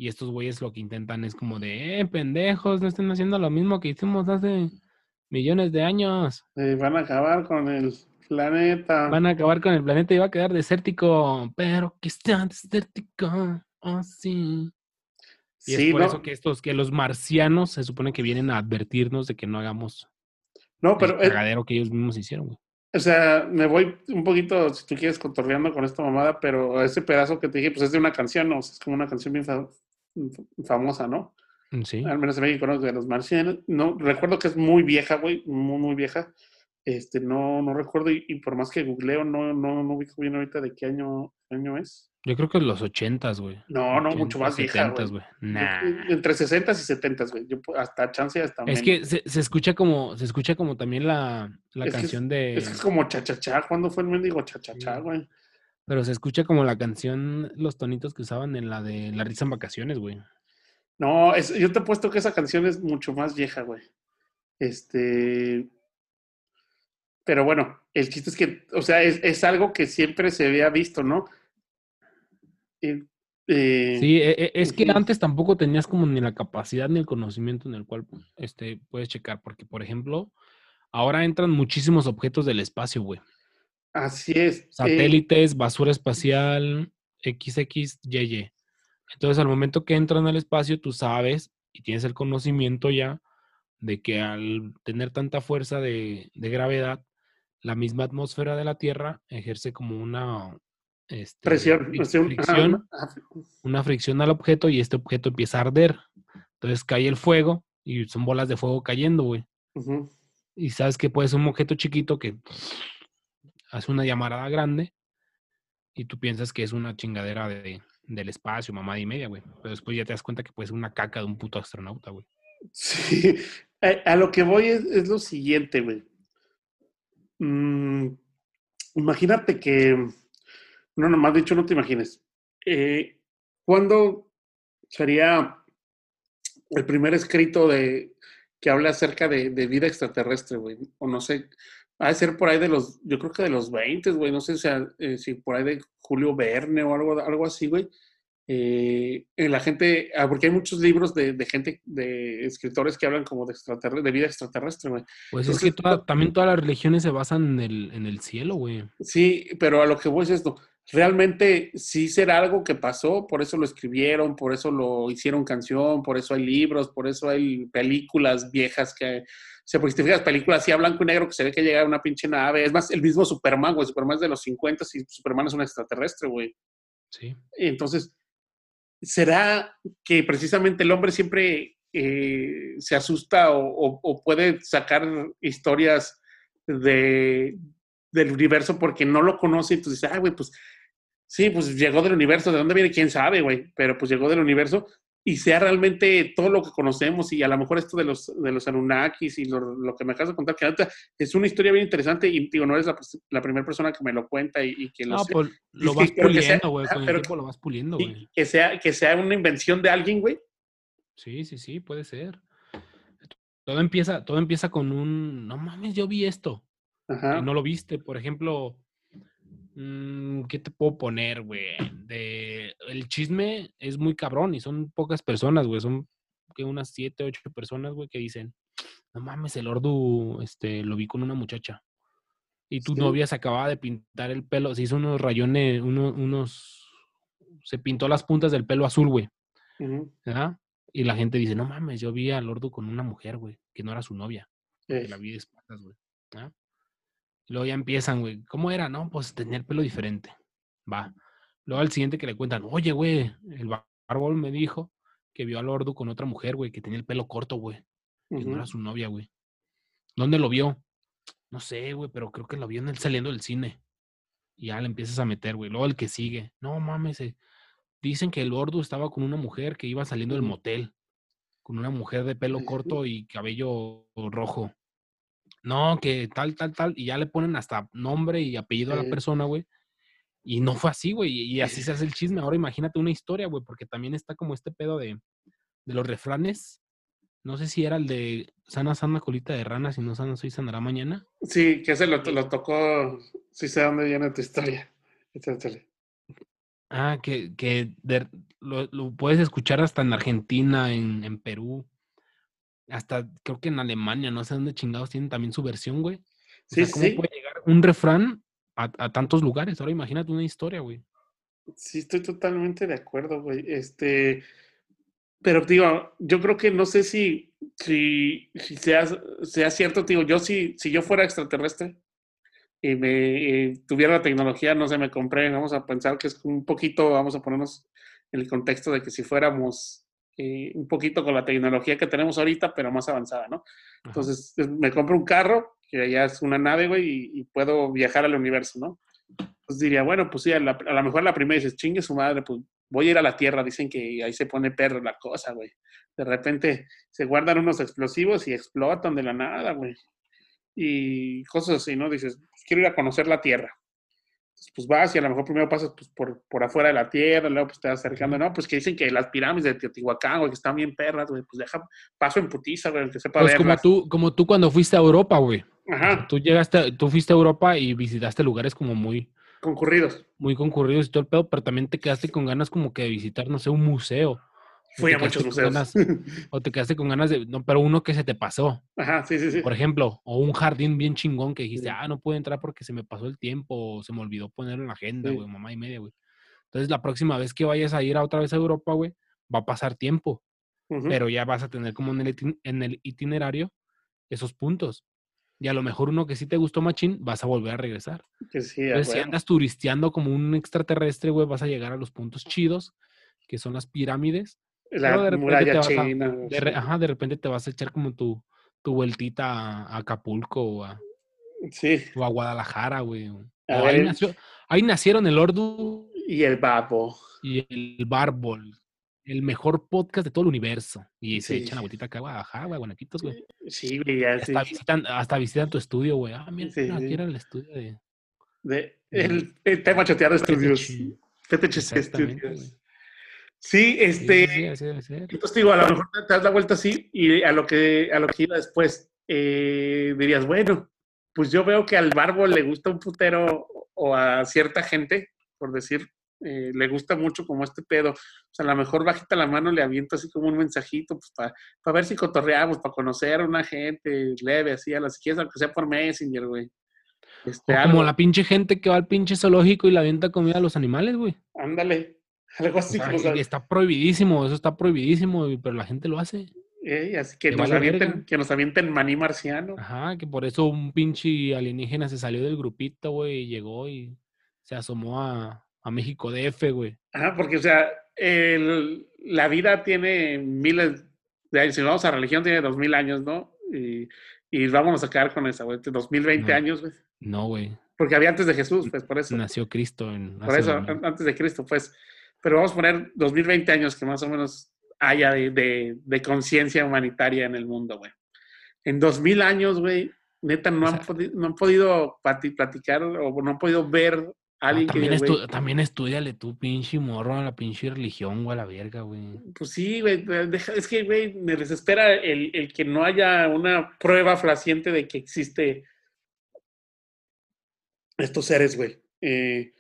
Y estos güeyes lo que intentan es como de, eh, pendejos, no estén haciendo lo mismo que hicimos hace millones de años. Eh, van a acabar con el planeta. Van a acabar con el planeta y va a quedar desértico, pero que sea desértico, oh sí. Y sí, es por no, eso que estos, que los marcianos se supone que vienen a advertirnos de que no hagamos no, pero el eh, cagadero que ellos mismos hicieron, güey. O sea, me voy un poquito, si tú quieres, cotorreando con esta mamada, pero ese pedazo que te dije, pues es de una canción, ¿no? O sea, es como una canción bien famosa, ¿no? Mm, Sí. Al menos en México, ¿no? De los marcianos. No, recuerdo que es muy vieja, güey, muy, muy vieja. Este, no, no recuerdo, y, y por más que googleo, no, no, no ubico bien ahorita de qué año, año es. Yo creo que los ochentas, güey. No, no, mucho más vieja, güey. 70s, güey. Yo- Nah. Entre 60 y 70, güey. Yo, hasta chance, hasta Es menos. que se, se escucha como, se escucha como también la, la Es que es- canción de. Es que es como cha-cha-cha. ¿Cuándo fue el mendigo cha-cha-cha, Sí. Pero se escucha como la canción, los tonitos que usaban en la de La risa en vacaciones, güey. No, es, yo te he puesto que esa canción es mucho más vieja, güey. Este. Pero bueno, el chiste es que, o sea, es, es algo que siempre se había visto, ¿no? Eh, eh, Sí, e- e- es que antes tampoco tenías como ni la capacidad ni el conocimiento en el cual este, puedes checar, porque por ejemplo, ahora entran muchísimos objetos del espacio, güey. Así es. eh, Satélites, basura espacial, XXYY. Entonces, al momento que entran al espacio, tú sabes y tienes el conocimiento ya de que al tener tanta fuerza de, de gravedad, la misma atmósfera de la Tierra ejerce como una este, presión. fricción una- fricción al objeto y este objeto empieza a arder. Entonces cae el fuego y son bolas de fuego cayendo, güey. Y sabes que puede ser un objeto chiquito que hace una llamarada grande y tú piensas que es una chingadera de, del espacio, mamada y media, güey. Pero después ya te das cuenta que puede ser una caca de un puto astronauta, güey. Sí, a, [LAUGHS] a lo que voy es, es lo siguiente, güey. Mm, imagínate que, no, nomás dicho, no te imagines. Eh, ¿Cuándo sería el primer escrito de que habla acerca de, de vida extraterrestre, güey? O no sé, ha de ser por ahí de los, yo creo que de los 20, güey, no sé si, eh, si por ahí de Julio Verne o algo, algo así, güey. Eh, la gente, ah, porque hay muchos libros de, de gente, de escritores que hablan como de extraterrestre, de vida extraterrestre, güey. Pues es que toda- también todas las religiones se basan en el, en el cielo, güey. Sí, pero a lo que voy es esto. Realmente sí será algo que pasó, por eso lo escribieron, por eso lo hicieron canción, por eso hay libros, por eso hay películas viejas que, sea, porque si te fijas, películas así a blanco y negro que se ve que llega una pinche nave. Es más, el mismo Superman, güey. Superman es de los 50 y Superman es un extraterrestre, güey. Sí. Entonces, ¿será que precisamente el hombre siempre eh, se asusta o, o- o puede sacar historias de, del universo porque no lo conoce? Entonces dice, ah, güey, pues sí, pues llegó del universo. ¿De dónde viene? ¿Quién sabe, güey? Pero pues llegó del universo y sea realmente todo lo que conocemos y a lo mejor esto de los, de los Anunnakis y lo, lo que me acabas de contar, que es una historia bien interesante y digo, no eres la, la primera persona que me lo cuenta y, y que lo No, sé. pues lo vas que puliendo, güey. ajá, Con el pero- tiempo lo vas puliendo, güey. que sea, que sea una invención de alguien, güey. Sí, sí, sí, puede ser. Todo empieza, todo empieza con un, no mames, yo vi esto. Ajá. y no lo viste. Por ejemplo, mm, ¿qué te puedo poner, güey? De, el chisme es muy cabrón y son pocas personas, güey. Son que unas siete, ocho personas, güey, que dicen, no mames, el Ordu, este, lo vi con una muchacha. Y tu Sí. novia se acababa de pintar el pelo, se hizo unos rayones, uno- unos, se pintó las puntas del pelo azul, güey. Ujú. ¿verdad? Y la gente dice, no mames, yo vi al Ordu con una mujer, güey, que no era su novia. Eh, la vi de espaldas, güey. ¿ah? Luego ya empiezan, güey. ¿Cómo era? No, pues tenía el pelo diferente. Va. Luego al siguiente que le cuentan, oye, güey, el bárbol me dijo que vio al Ordu con otra mujer, güey, que tenía el pelo corto, güey. Que no era su novia, güey. ¿Dónde lo vio? No sé, güey, pero creo que lo vio en el saliendo del cine. Y ya le empiezas a meter, güey. Luego el que sigue. No mames. eh, Dicen que el Ordu estaba con una mujer que iba saliendo del motel. Con una mujer de pelo corto y cabello rojo. No, que tal, tal, tal. Y ya le ponen hasta nombre y apellido a la persona, güey. Y no fue así, güey. Y así se hace el chisme. Ahora imagínate una historia, güey, porque también está como este pedo de, de los refranes. No sé si era el de sana, sana colita de rana, si no sana soy sanará mañana. Sí, que ese lo, lo tocó Sí sé dónde viene tu historia. Échale. Ah, que, que de- lo, lo puedes escuchar hasta en Argentina, en, en Perú, hasta creo que en Alemania, no sé dónde chingados tienen también su versión, güey. O Sí, sea, ¿cómo sí. puede llegar un refrán a, a tantos lugares? Ahora imagínate una historia, güey. Sí, estoy totalmente de acuerdo, güey. Este, pero digo, yo creo que no sé si, si, si sea, sea cierto, digo, yo si, si yo fuera extraterrestre y me eh, tuviera la tecnología, no sé, me compré, vamos a pensar que es un poquito, vamos a ponernos en el contexto de que si fuéramos eh, un poquito con la tecnología que tenemos ahorita, pero más avanzada, ¿no? Ajá. Entonces, es- me compro un carro, que ya es una nave, güey, y, y puedo viajar al universo, ¿no? Pues diría, bueno, pues sí, a, la- a lo mejor la primera dices, chingue su madre, pues voy a ir a la Tierra, dicen que ahí se pone perro la cosa, güey. De repente se guardan unos explosivos y explotan de la nada, güey. Y cosas así, ¿no? Dices, quiero ir a conocer la Tierra. Entonces, pues vas y a lo mejor primero pasas pues, por, por afuera de la Tierra, luego pues te vas acercando, ¿no? Pues que dicen que las pirámides de Teotihuacán, güey, que están bien perras, güey, pues deja, paso en putiza, güey, el que sepa Pues como tú, como tú cuando fuiste a Europa, güey. Ajá, Tú llegaste, tú fuiste a Europa y visitaste lugares como muy, concurridos. muy concurridos y todo el pedo, pero también te quedaste con ganas como que de visitar, no sé, un museo. Fui a muchos museos. ganas- [LAUGHS] o te quedaste con ganas de, no, pero uno que se te pasó, Ajá, sí, sí, sí. por ejemplo, o un jardín bien chingón que dijiste, Sí. ah, no pude entrar porque se me pasó el tiempo, o se me olvidó ponerlo en la agenda, Sí. güey, mamá y media, güey. Entonces, la próxima vez que vayas a ir a otra vez a Europa, güey, va a pasar tiempo, pero ya vas a tener como en el, itin- en el itinerario esos puntos. Y a lo mejor uno que sí te gustó machín, vas a volver a regresar. Que sí, a Entonces, si huevo. andas turisteando como un extraterrestre, güey, vas a llegar a los puntos chidos, que son las pirámides. De La te muralla a- china. De re- ajá, de repente te vas a echar como tu, tu vueltita a, a Acapulco o a, Sí. o a Guadalajara, güey. A ahí, nació- ahí nacieron el Ordu Y el babo. y el Bárbol, el mejor podcast de todo el universo. Y se Sí. echan la vueltita acá a Guadalajara, güey, Guanaquitos, güey. Sí, güey, ya sí. Hasta, visitan, hasta visitan tu estudio, güey. Ah, mira, Sí, aquí era el estudio de... De, el, el tema choteado estudios. Exactamente, Studios. Sí, este. sí, sí, así debe ser. Entonces te digo, a lo mejor te- das la vuelta así y a lo que, a lo que iba después, eh, dirías, bueno, pues yo veo que al barbo le gusta un putero o a cierta gente, por decir, eh, le gusta mucho como este pedo. O sea, a lo mejor bajita la mano, le aviento así como un mensajito, pues para ver si cotorreamos, para conocer a una gente leve, así, a las que aunque sea por Messenger, güey. Este, O como la pinche gente que va al pinche zoológico y la avienta comida a los animales, güey. Ándale, [LAUGHS] algo O así sea, como, y está prohibidísimo, eso está prohibidísimo, pero la gente lo hace. eh, así que nos, avienten, que nos avienten maní marciano. Ajá, que por eso un pinche alienígena se salió del grupito, güey, y llegó y se asomó a, a México DF, güey. Ajá, porque, o sea, el- la vida tiene miles de años. Si vamos a religión, tiene dos mil años, ¿no? Y, y vámonos a quedar con esa, güey. Dos mil veinte No. años, güey. No, güey. Porque había antes de Jesús, pues, por eso. Nació Cristo en Por eso, antes de Cristo, pues. Pero vamos a poner 2020 años que más o menos haya de, de- de conciencia humanitaria en el mundo, güey. En 2000 años, güey, neta, no, O han, sea- podi- no han podido plati- platicar o no han podido ver a alguien que también, diga, estu- también estudiale tú, pinche morro, a la pinche religión, güey, a la verga, güey. Pues sí, güey. Es que, güey, me desespera el, el que no haya una prueba flaciente de que existe estos seres, güey. Eh,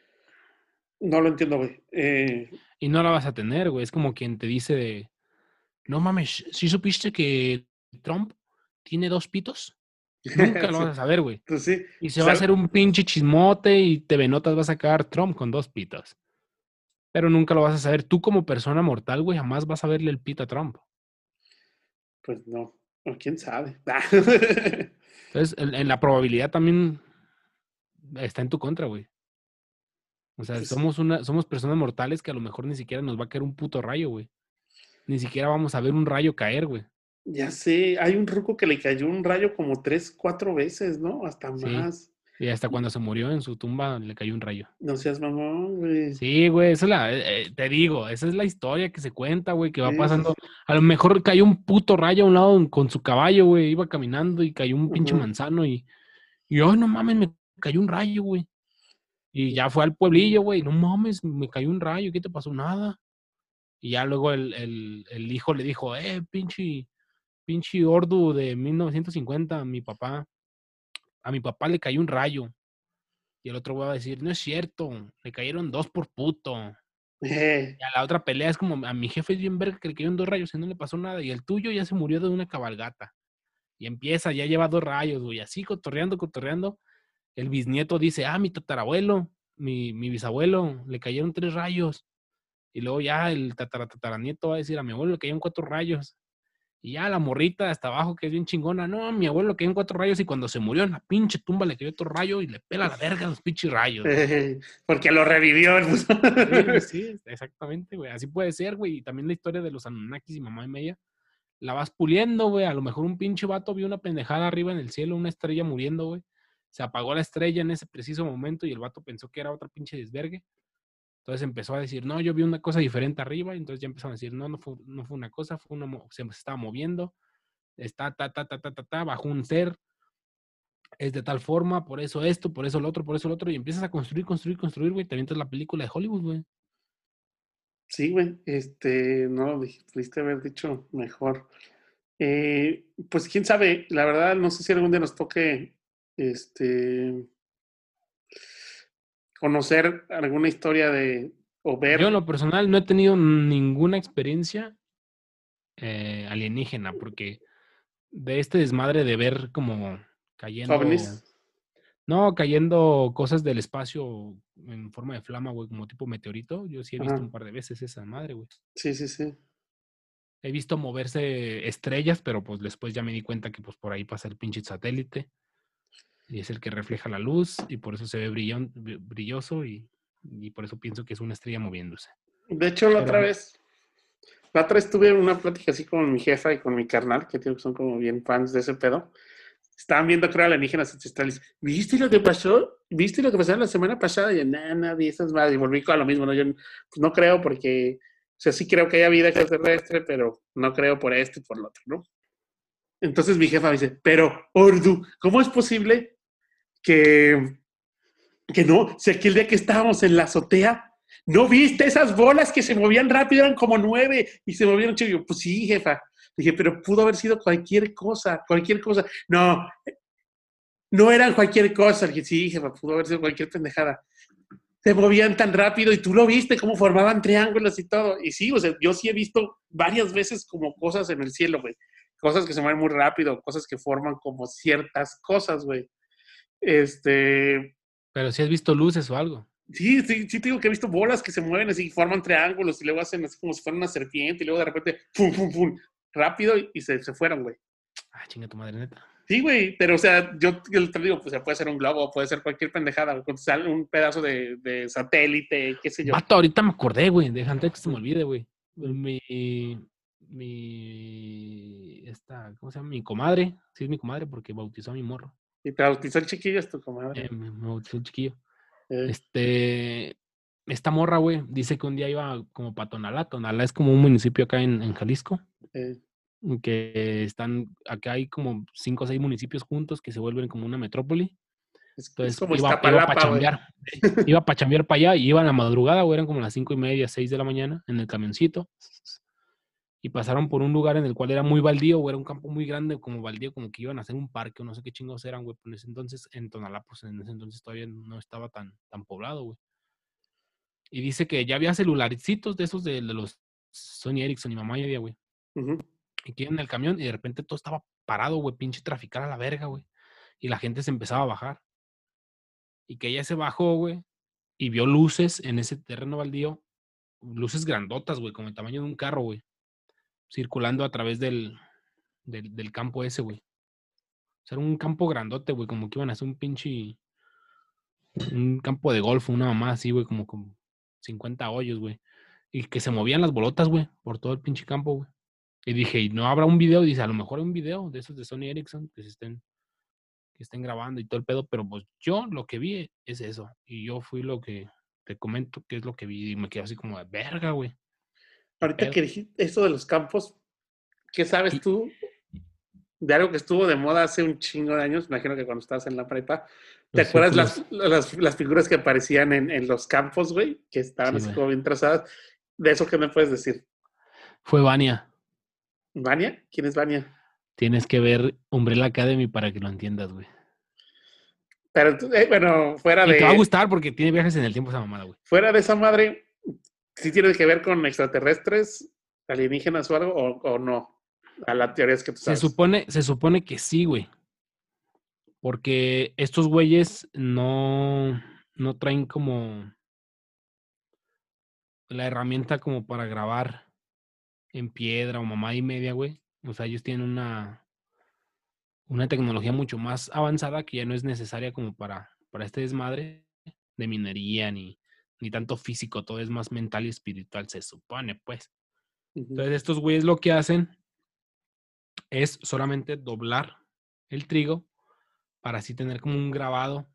no lo entiendo, güey. Eh, Y no la vas a tener, güey. Es como quien te dice de, no mames, ¿sí supiste que Trump tiene dos pitos? Nunca [LAUGHS] lo sí, vas a saber, güey. pues sí. Y se va a hacer un pinche chismote y TV Notas va a sacar Trump con dos pitos. Pero nunca lo vas a saber. Tú como persona mortal, güey, jamás vas a verle el pito a Trump. Pues no. O quién sabe. Entonces, en, en la probabilidad también está en tu contra, güey. O sea, somos, una, somos personas mortales que a lo mejor ni siquiera nos va a caer un puto rayo, güey. Ni siquiera vamos a ver un rayo caer, güey. ya sé, hay un ruco que le cayó un rayo como tres, cuatro veces, ¿no? Hasta Sí. más. Y hasta cuando se murió en su tumba le cayó un rayo. No seas mamón, güey. Sí, güey, esa es la, eh, eh, te digo, esa es la historia que se cuenta, güey, que va Sí, sí, pasando. sí. A lo mejor cayó un puto rayo a un lado con su caballo, güey, iba caminando y cayó un pinche manzano y, y, ay, no mames, me cayó un rayo, güey. Y ya fue al pueblillo, güey, no mames, me cayó un rayo, ¿qué te pasó? Nada. Y ya luego el, el, el hijo le dijo, eh, pinche, pinche Ordu de 1950, a mi papá, a mi papá le cayó un rayo. Y el otro va a decir, no es cierto, le cayeron dos por puto. Eh, Y a la otra pelea es como, a mi jefe es bien verga que le cayeron dos rayos y no le pasó nada. Y el tuyo ya se murió de una cabalgata. Y empieza, ya lleva dos rayos, güey. Así cotorreando, cotorreando. El bisnieto dice, ah, mi tatarabuelo, mi, mi bisabuelo, le cayeron tres rayos. Y luego ya el tatara, tataranieto va a decir, a mi abuelo le cayeron cuatro rayos. Y ya la morrita hasta abajo, que es bien chingona, no, a mi abuelo le cayeron cuatro rayos y cuando se murió en la pinche tumba le cayó otro rayo y le pela la verga los pinches rayos. [LAUGHS] porque lo revivió. Sí, [LAUGHS] sí, exactamente, güey. Así puede ser, güey. Y también la historia de los Anunnakis y mamá y media. La vas puliendo, güey. A lo mejor un pinche vato vio una pendejada arriba en el cielo, una estrella muriendo, güey. Se apagó la estrella en ese preciso momento y el vato pensó que era otra pinche desvergue. Entonces empezó a decir, no, yo vi una cosa diferente arriba. Y entonces ya empezaron a decir, no, no fue, no fue una cosa, fue una, se estaba moviendo. Está, ta, ta, ta, ta, ta, ta, bajo un ser. Es de tal forma, por eso esto, por eso lo otro, por eso lo otro. Y empiezas a construir, construir, construir, güey. Te avientas la película de Hollywood, güey. Sí, güey, este, no lo pudiste haber dicho mejor. Eh, pues quién sabe, la verdad, no sé si algún día nos toque, este, conocer alguna historia de, o ver, Yo en lo personal no he tenido ninguna experiencia eh, alienígena, porque de este desmadre de ver como cayendo, ovnis. no, cayendo cosas del espacio en forma de flama, güey, como tipo meteorito, yo sí he visto Ajá. un par de veces esa madre, güey. Sí, sí, sí. He visto moverse estrellas, pero pues después ya me di cuenta que pues por ahí pasa el pinche satélite y es el que refleja la luz y por eso se ve brillon- bri- brilloso y, y por eso pienso que es una estrella moviéndose. De hecho, la otra vez, la otra vez tuve una plática así con mi jefa y con mi carnal, que son como bien fans de ese pedo. Estaban viendo, creo, alienígenas ancestrales. ¿Viste lo que pasó? ¿Viste lo que pasó la semana pasada? Y yo, nada, nada, vi esas más. Y volví con lo mismo, ¿no? Yo pues, no creo porque, o sea, sí creo que haya vida extraterrestre, pero no creo por esto y por lo otro, ¿no? Entonces mi jefa me dice, pero, Ordu, ¿cómo es posible que, que no? Si aquel día que estábamos en la azotea, ¿No viste esas bolas que se movían rápido? Eran como nueve y se movían chido. Yo, pues sí, jefa. Dije, pero pudo haber sido cualquier cosa, cualquier cosa. No, no eran cualquier cosa. Dije, sí, jefa, pudo haber sido cualquier pendejada. Se movían tan rápido y tú lo viste, cómo formaban triángulos y todo. Y sí, o sea, yo sí he visto varias veces como cosas en el cielo, güey. Cosas que se mueven muy rápido, cosas que forman como ciertas cosas, güey. Este, Pero si has visto luces o algo. Sí, sí, sí te digo que he visto bolas que se mueven así, forman triángulos y luego hacen así como si fuera una serpiente y luego de repente, pum, pum, pum, rápido y, y se, se fueron, güey. Ah, chinga tu madre neta. Sí, güey, pero o sea, yo, yo te digo, pues puede ser un globo, puede ser cualquier pendejada, güey, sale un pedazo de, de satélite, qué sé yo. Vato, ahorita me acordé, güey. Deja antes que se me olvide, güey. Mi, mi, esta, ¿cómo se llama? Mi comadre. Sí, es mi comadre porque bautizó a mi morro. Y te bautizó el chiquillo, es tu comadre. Eh, me, me bautizó el chiquillo. Eh, Este, esta morra, güey, dice que un día iba como para Tonalá. Tonalá es como un municipio acá en, en Jalisco. eh, Que están, acá hay como cinco o seis municipios juntos que se vuelven como una metrópoli. es, es Entonces como iba, iba para chambear. iba para chambear para allá y iba en la madrugada, güey, eran como las cinco y media, seis de la mañana en el camioncito. Y pasaron por un lugar en el cual era muy baldío, güey, era un campo muy grande, como baldío, como que iban a hacer un parque o no sé qué chingos eran, güey. En ese entonces, en Tonalá, pues en ese entonces todavía no estaba tan, tan poblado, güey. Y dice que ya había celularcitos de esos de, de los Sony Ericsson y mamá ya había, güey. Y que iban en el camión y de repente todo estaba parado, güey, pinche traficar a la verga, güey. Y la gente se empezaba a bajar. Y que ella se bajó, güey, y vio luces en ese terreno baldío, luces grandotas, güey, como el tamaño de un carro, güey, circulando a través del, del, del campo ese, güey. O sea, era un campo grandote, güey, como que iban a hacer un pinche, un campo de golf, una mamá así, güey, como con 50 hoyos, güey. Y que se movían las bolotas, güey, por todo el pinche campo, güey. Y dije, ¿y no habrá un video? Dice, a lo mejor hay un video de esos de Sony Ericsson que se estén, que estén grabando y todo el pedo, pero pues yo lo que vi es eso. Y yo fui lo que te comento que es lo que vi y me quedé así como de verga, güey. Ahorita pedo? que dijiste eso de los campos, ¿qué sabes tú de algo que estuvo de moda hace un chingo de años? Imagino que cuando estabas en la prepa. ¿Te Los acuerdas las, las, las figuras que aparecían en, en los campos, güey? Que estaban Sí, así güey. como bien trazadas. ¿De eso qué me puedes decir? Fue Vania. ¿Vania? ¿Quién es Vania? Tienes que ver Umbrella Academy para que lo entiendas, güey. Pero, eh, bueno, fuera Y te va a de, gustar porque tiene viajes en el tiempo esa mamada, güey. fuera de esa madre, ¿sí tiene que ver con extraterrestres, alienígenas o algo, o, o no? A las teorías que tú Se sabes. supone, se supone que sí, güey. Porque estos güeyes no, no traen como la herramienta como para grabar en piedra o mamá y media, güey. O sea, ellos tienen una, una tecnología mucho más avanzada que ya no es necesaria como para, para este desmadre de minería ni, ni tanto físico, todo es más mental y espiritual, se supone, pues. Entonces, estos güeyes lo que hacen es solamente doblar el trigo para así tener como un grabado,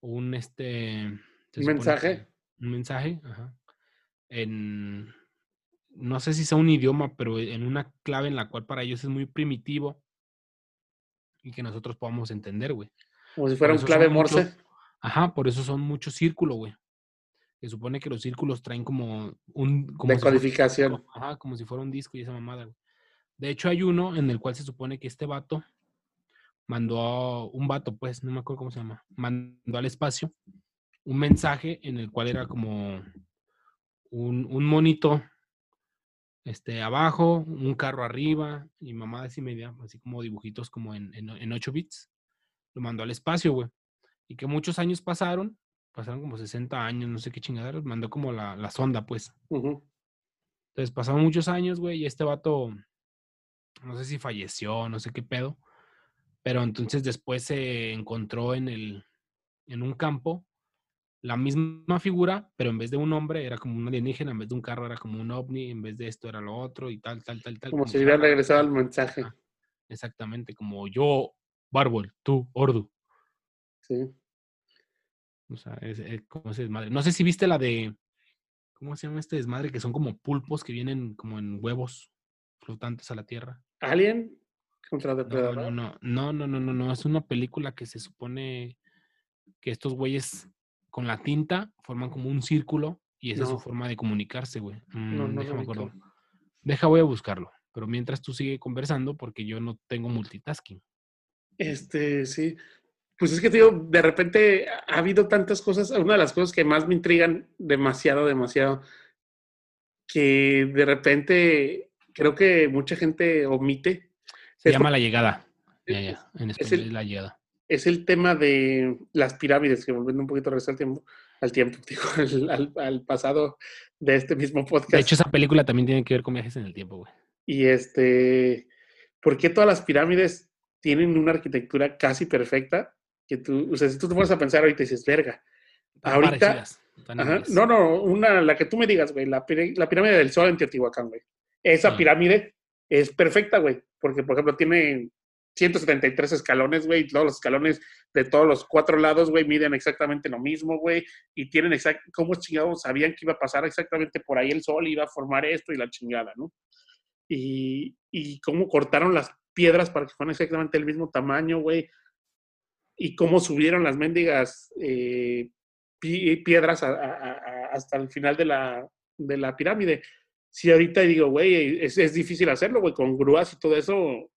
un este. ¿Un mensaje? que- Un mensaje, ajá. En. No sé si sea un idioma, pero en una clave en la cual para ellos es muy primitivo y que nosotros podamos entender, güey. Como si fuera un clave muchos- morse. Ajá, por eso son muchos círculos, güey. Se supone que los círculos traen como un. Como si fuera disco, Ajá, como si fuera un disco y esa mamada, güey. De hecho, hay uno en el cual se supone que este vato mandó a un vato, pues, no me acuerdo cómo se llama, mandó al espacio un mensaje en el cual era como un, un monito este, abajo, un carro arriba y mamadas y media, así como dibujitos como en, en, en 8 bits. Lo mandó al espacio, güey. Y que muchos años pasaron, pasaron como 60 años, no sé qué chingaderas, mandó como la, la sonda, pues. Entonces pasaron muchos años, güey, y este vato, no sé si falleció, no sé qué pedo, pero entonces después se encontró en el, en un campo la misma figura, pero en vez de un hombre era como un alienígena, en vez de un carro era como un ovni, en vez de esto era lo otro y tal, tal, tal, tal. Como si si hubieran fuera- regresado al mensaje. Ah. Exactamente, como yo, Barbol, tú, Ordu. Sí. O sea, es, es como ese desmadre. No sé si viste la de, ¿cómo se llama este desmadre? Que son como pulpos que vienen como en huevos flotantes a la tierra. ¿Alien contra No, depredador? no, no, no, no, no, no, no. Es una película que se supone que estos güeyes con la tinta forman como un círculo y esa es No. su forma de comunicarse, güey. No, Mm, no ubico. acuerdo. Deja, voy a buscarlo. Pero mientras tú sigue conversando, porque yo no tengo multitasking. Este, sí. Pues es que, tío, de repente ha habido tantas cosas. Una de las cosas que más me intrigan demasiado, demasiado, que de repente creo que mucha gente omite, Se Es llama La Llegada. Ya, es- ya. En es el- La Llegada. es el tema de las pirámides, que volviendo un poquito a al tiempo, al tiempo, [LAUGHS] digo, al, al- al pasado de este mismo podcast. De hecho, esa película también tiene que ver con viajes en el tiempo, güey. Y este, ¿por qué todas las pirámides tienen una arquitectura casi perfecta? Que tú, o sea, si tú te pones a pensar ahorita y dices, verga. Ahorita- Ajá. No, no, una, la que tú me digas, güey, la, pirámide del Sol en Teotihuacán, güey. Esa Ah. pirámide es perfecta, güey, porque, por ejemplo, tiene 173 escalones, güey, y todos los escalones de todos los cuatro lados, güey, miden exactamente lo mismo, güey, y tienen exact cómo chingados sabían que iba a pasar exactamente por ahí el sol, iba a formar esto y la chingada, ¿no? Y, y cómo cortaron las piedras para que fueran exactamente el mismo tamaño, güey, y cómo subieron las mendigas eh, pi- piedras a- a- a- hasta el final de la, de la pirámide. Si ahorita digo, güey, es, es difícil hacerlo, güey, con grúas y todo eso,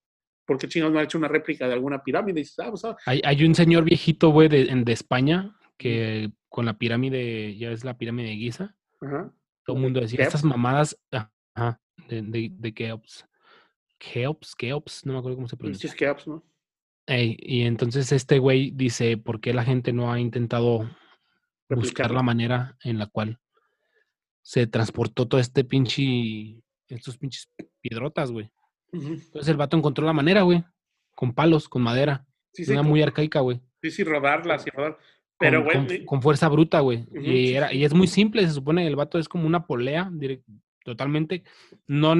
¿por qué chingados no han hecho una réplica de alguna pirámide? Y ah, pues, ah, Hay, hay un señor viejito, güey, de, de España, que con la pirámide, ya es la pirámide de Giza, ajá. todo el mundo decía, Keops. estas mamadas, ajá, de, de, de Keops. Keops, Keops, no me acuerdo cómo se pronuncia. Pinches Keops, ¿no? Y entonces este güey dice, ¿por qué la gente no ha intentado buscar la manera en la cual se transportó todo este pinche, estos pinches piedrotas, güey? Entonces el vato encontró la manera, güey, con palos, con madera, Sí, sí, una con- muy arcaica, güey. sí, sí, rodarlas y rodar. Pero, con, güey, con- fuerza bruta, güey. Y, sí, era, sí. y es muy simple, se supone el vato es como una polea, direct- totalmente. No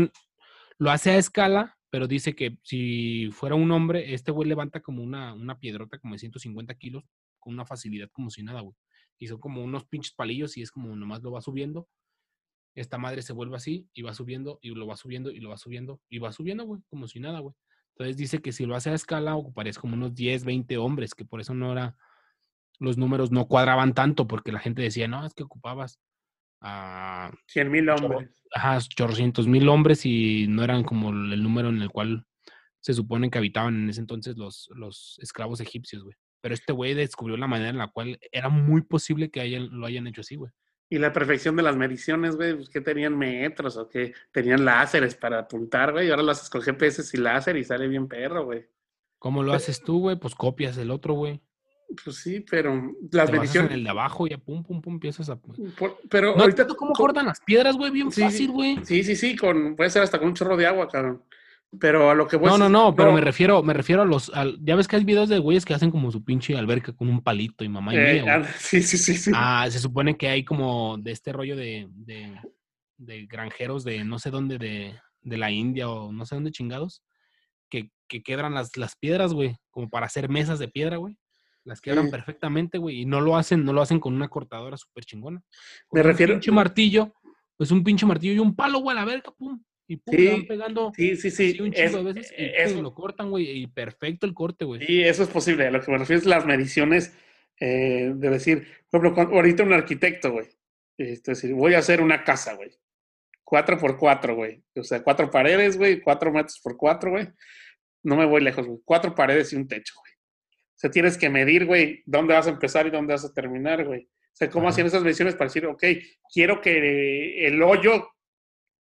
lo hace a escala, pero dice que si fuera un hombre, este güey levanta como una, una piedrota como de 150 kilos con una facilidad como si nada, güey. Y son como unos pinches palillos y es como nomás lo va subiendo. Esta madre se vuelve así y va subiendo y lo va subiendo y lo va subiendo y va subiendo, güey, como si nada, güey. Entonces dice que si lo hace a escala ocuparías como unos 10, 20 hombres, que por eso no era, los números no cuadraban tanto, porque la gente decía, no, es que ocupabas a 100 mil hombres. ajá, chorrocientos mil hombres y no eran como el número en el cual se supone que habitaban en ese entonces los, los esclavos egipcios, güey. Pero este güey descubrió la manera en la cual era muy posible que hayan- lo hayan hecho así, güey. Y la perfección de las mediciones, güey, pues que tenían metros o que tenían láseres para apuntar, güey. Y ahora lo haces con GPS y láser y sale bien perro, güey. ¿Cómo lo haces tú, güey? Pues copias el otro, güey. Pues sí, pero las Te basas en el de abajo y ya pum, pum, pum, empiezas a... por- pero ¿No ahorita. cómo co- cortan las piedras, güey? Bien Sí, fácil, güey. Sí, sí, sí, con, puede ser hasta con un chorro de agua, cabrón. Pero a lo que voy No, no, no, pero me refiero, me refiero a los... ya ves que hay videos de güeyes que hacen como su pinche alberca con un palito y mamá y eh, ah, sí, sí, sí, sí. Ah, se supone que hay como de este rollo de, de, de granjeros de no sé dónde, de, de la India o no sé dónde chingados, que, que quebran las, las piedras, güey, como para hacer mesas de piedra, güey. Las quebran Sí. perfectamente, güey, y no lo hacen, no lo hacen con una cortadora súper chingona. Me refiero- Un pinche martillo, pues un pinche martillo y un palo, güey, a la verga, pum. Y pum, Sí, van pegando Sí, sí, sí. un es- de veces y eh, pum, eso- lo cortan, güey, y perfecto el corte, güey. Sí, eso es posible. A lo que me refiero es las mediciones eh, de decir, por ejemplo, ahorita un arquitecto, güey. Es decir, voy a hacer una casa, güey. Cuatro por cuatro, güey. O sea, cuatro paredes, güey, cuatro metros por cuatro, güey. No me voy lejos, güey. Cuatro paredes y un techo, güey. O sea, tienes que medir, güey, dónde vas a empezar y dónde vas a terminar, güey. O sea, cómo Ajá. hacían esas mediciones para decir, ok, quiero que el hoyo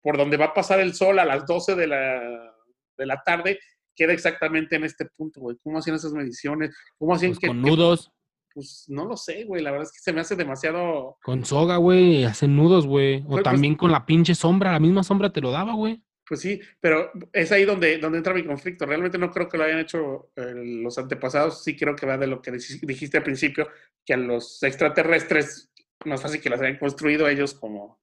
por donde va a pasar el sol a las 12 de la, de la tarde quede exactamente en este punto, güey. ¿Cómo hacían esas mediciones? ¿Cómo hacían Pues que, con que- nudos, Pues no lo sé, güey. La verdad es que se me hace demasiado. con soga, güey, hacen nudos, güey. O pues- también con la pinche sombra, la misma sombra te lo daba, güey. Pues sí, pero es ahí donde, donde entra mi conflicto. Realmente no creo que lo hayan hecho eh, los antepasados. Sí creo que va de lo que dij- dijiste al principio, que a los extraterrestres no es fácil que las hayan construido ellos como,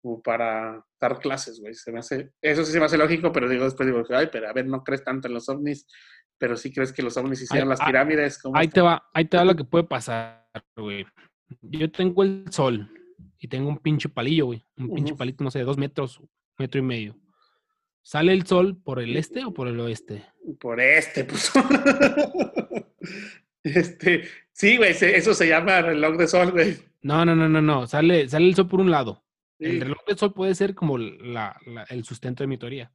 como para dar clases, güey. Se me hace, eso sí se me hace lógico, pero digo después digo, ay, pero a ver, no crees tanto en los ovnis, pero sí crees que los ovnis hicieron Ay, las ah, pirámides. ¿cómo Ahí está? te va, ahí te va lo que puede pasar, güey. Yo tengo el sol y tengo un pinche palillo, güey. Un pinche palito, no sé, de dos metros, metro y medio. ¿Sale el sol por el este o por el oeste? Por este, pues. [LAUGHS] este, sí, güey, eso se llama reloj de sol, güey. No, no, no, no, no. Sale, sale el sol por un lado. Sí. El reloj del sol puede ser como la- la- el sustento de mi teoría.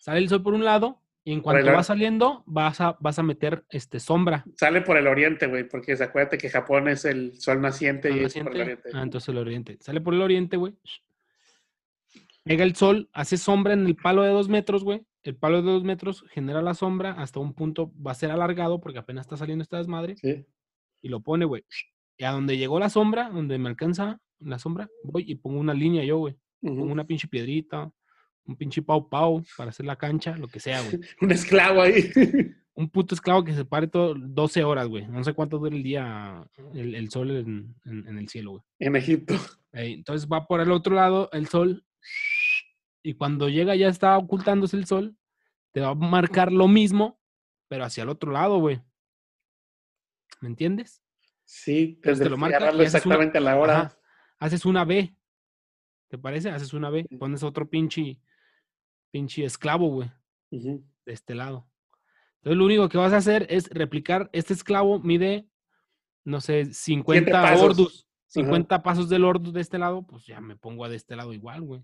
Sale el sol por un lado y en el cuanto va saliendo vas a, vas a meter este, sombra. Sale por el oriente, güey, porque acuérdate que Japón es el sol naciente y es por el oriente. Ah, entonces el oriente. Sale por el oriente, güey. Llega el sol, hace sombra en el palo de dos metros, güey. El palo de dos metros genera la sombra, hasta un punto va a ser alargado porque apenas está saliendo esta desmadre. Sí. Y lo pone, güey. Y a donde llegó la sombra, donde me alcanza la sombra, voy y pongo una línea yo, güey. Pongo una pinche piedrita, un pinche pau pau para hacer la cancha, lo que sea, güey. [LAUGHS] Un esclavo ahí. [LAUGHS] Un puto esclavo que se pare todo 12 horas, güey. No sé cuánto dura el día, el, el sol en, en- en el cielo, güey. en Egipto. Entonces va por el otro lado el sol y cuando llega ya está ocultándose el sol, te va a marcar lo mismo, pero hacia el otro lado, güey. ¿Me entiendes? Sí, Entonces te desde lo marca una- exactamente a la hora. Ajá. Haces una B. ¿Te parece? Haces una B. Pones otro pinche, pinche esclavo, güey, de este lado. Entonces lo único que vas a hacer es replicar, este esclavo mide, no sé, 50 pasos. ordus, 50 pasos del ordus de este lado, pues ya me pongo a de este lado igual, güey.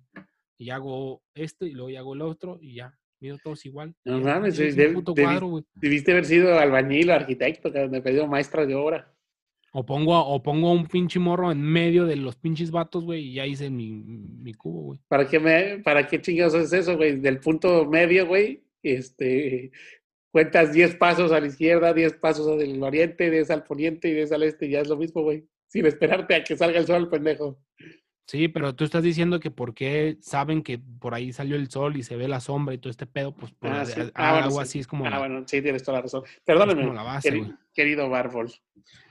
Y hago este y luego hago el otro y ya, mido todos igual. No mames. Debiste haber sido albañil o arquitecto, que me pedido maestra de obra. O pongo, o pongo un pinche morro en medio de los pinches vatos, güey, y ya hice mi, mi cubo, güey. ¿Para qué, me, ¿Para qué chingados es eso, güey? Del punto medio, güey, este, [LAUGHS] cuentas 10 pasos a la izquierda, 10 pasos al oriente, 10 al poniente y 10 al este, y ya es lo mismo, güey. Sin esperarte a que salga el sol, pendejo. Sí, pero tú estás diciendo que por qué saben que por ahí salió el sol y se ve la sombra y todo este pedo, pues por Ah, sí. Ah, bueno, algo sí. así es como, Ah, la, bueno, sí, tienes toda la razón. Perdóname, como la base, queri- güey. querido Bárbol.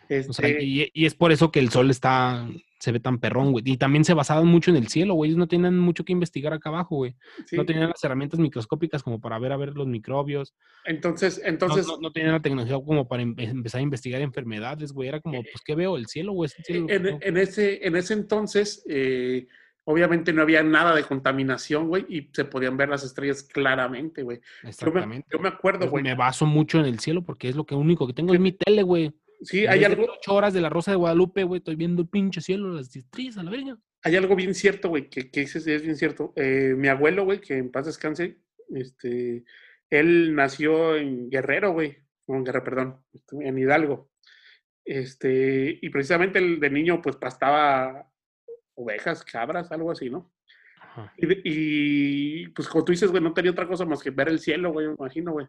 Este, O sea, y, y es por eso que el sol está, se ve tan perrón, güey. Y también se basaban mucho en el cielo, güey. Ellos no tenían mucho que investigar acá abajo, güey. sí. No tenían las herramientas microscópicas como para ver a ver los microbios. Entonces, entonces, no, no tenían la tecnología como para em- empezar a investigar enfermedades, güey. Era como, pues, ¿qué veo? El cielo, güey. es el cielo lo que en, en ese, en ese entonces, eh, obviamente no había nada de contaminación, güey, y se podían ver las estrellas claramente, güey. Yo me, Exactamente. yo me acuerdo, Pues güey. me baso mucho en el cielo porque es lo que único que tengo es mi tele, güey. Sí, hay algo, ocho horas de la Rosa de Guadalupe, güey. Estoy viendo el pinche cielo, las estrellas a la verga. hay algo bien cierto, güey, que, que dices, es bien cierto. Eh, mi abuelo, güey, que en paz descanse, este, él nació en Guerrero, güey. no en Guerra, perdón, en Hidalgo. Este, y precisamente el de niño pues pastaba ovejas, cabras, algo así, ¿no? Y, y, pues como tú dices, güey, no tenía otra cosa más que ver el cielo, güey, me imagino, güey.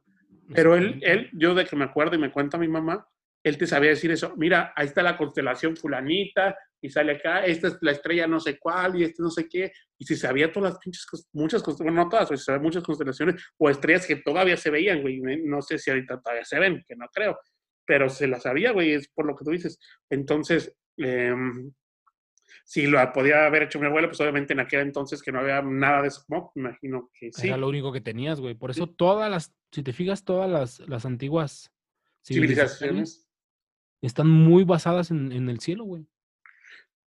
Pero él, él, yo de que me acuerdo y me cuenta mi mamá, él te sabía decir eso. Mira, ahí está la constelación fulanita y sale acá, esta es la estrella no sé cuál y este no sé qué. Y si sabía todas las pinches, muchas constelaciones, bueno, no todas, pero si sabía muchas constelaciones o estrellas que todavía se veían, güey. Me- No sé si ahorita todavía se ven, que no creo. Pero se las sabía, güey, es por lo que tú dices. Entonces, em, si lo podía haber hecho mi abuelo, pues obviamente en aquel entonces que no había nada de smog, me imagino que sí. Era lo único que tenías, güey. Por eso todas las, si te fijas, todas las, las antiguas civilizaciones Civilizaciones. Están muy basadas en, en el cielo, güey.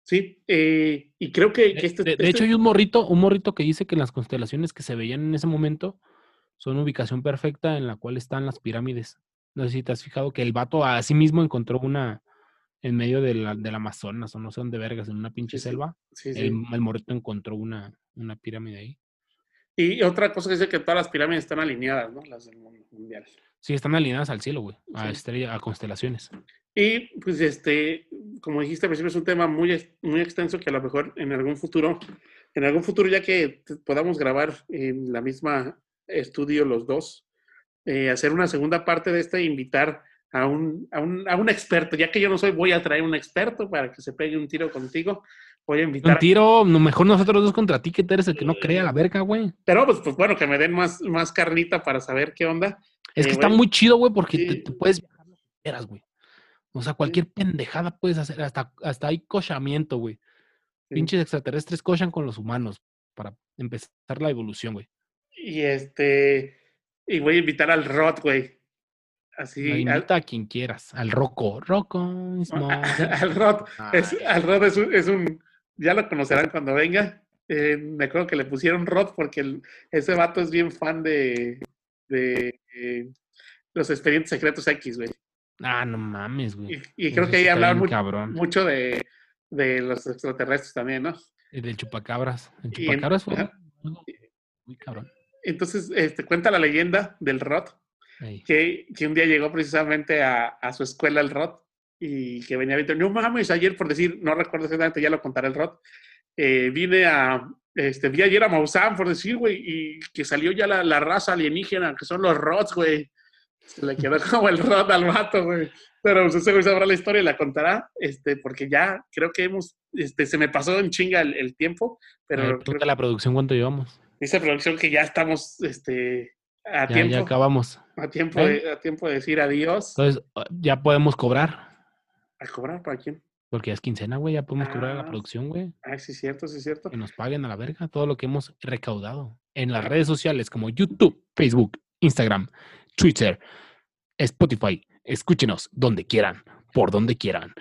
Sí, eh, y creo que, que De, este, de- de este- hecho, hay un morrito, un morrito que dice que las constelaciones que se veían en ese momento son ubicación perfecta en la cual están las pirámides. No sé si te has fijado que el vato a sí mismo encontró una en medio de la- del Amazonas o no sé dónde vergas, en una pinche Sí, selva. sí, sí. El, el morrito encontró una, una pirámide ahí. Y otra cosa que dice que todas las pirámides están alineadas, ¿no? Las del mundo mundial. Sí, están alineadas al cielo, güey. A Sí. estrella, a constelaciones. Y pues este, como dijiste al principio, es un tema muy, muy extenso que a lo mejor en algún futuro, en algún futuro ya que podamos grabar en la misma estudio los dos, eh, hacer una segunda parte de esta e invitar a un, a, un, a un experto. Ya que yo no soy, voy a traer un experto para que se pegue un tiro contigo. Voy a invitar Un tiro, mejor nosotros dos contra ti, que tú eres el que no crea la verga, güey. Pero pues, pues bueno, que me den más, más carnita para saber qué onda. Es Eh, que está güey. muy chido, güey, porque te, te puedes viajar lo que quieras, güey. O sea, cualquier pendejada puedes hacer, hasta, hasta hay cochamiento, güey. Sí. Pinches extraterrestres cochan con los humanos para empezar la evolución, güey. Y este, y voy a invitar al Rod, güey. Así, al, invita a quien quieras, al Rocco. Rocco is [LAUGHS] al Rod. Es, Ay, al Rod es un, es un- ya lo conocerán cuando venga. Eh, me acuerdo que le pusieron Rod porque el- ese vato es bien fan de, de eh, los expedientes secretos X, güey. Ah, no mames, güey. Y, y creo Eso que ahí hablaban bien mu- cabrón. mucho de, de los extraterrestres también, ¿no? El del chupacabras. El en- chupacabras fue muy cabrón. Entonces, este, cuenta la leyenda del Rod que, que un día llegó precisamente a, a su escuela el Rod y que venía viendo, no mames, ayer por decir, no recuerdo exactamente, ya lo contaré el Rod, eh, vine a, este, vi ayer a Maussan por decir, güey, y que salió ya la, la raza alienígena, que son los Rods, güey. Se le quedó [LAUGHS] como el Rod al vato, güey. Pero pues, ese güey sabrá la historia y la contará, este, porque ya creo que hemos, este, se me pasó en chinga el, el tiempo, pero ver, creo la producción cuánto llevamos. dice producción que ya estamos, este, a Ya, tiempo, ya acabamos. a tiempo, ¿Eh? de, a tiempo de decir adiós. Entonces, ah, ya podemos cobrar. ¿A cobrar para quién? Porque ya es quincena, güey. Ya podemos cobrar a la Ah. producción, güey. Ay, sí, cierto, sí, cierto. Que nos paguen a la verga todo lo que hemos recaudado en las redes sociales como YouTube, Facebook, Instagram, Twitter, Spotify. Escúchenos donde quieran, por donde quieran.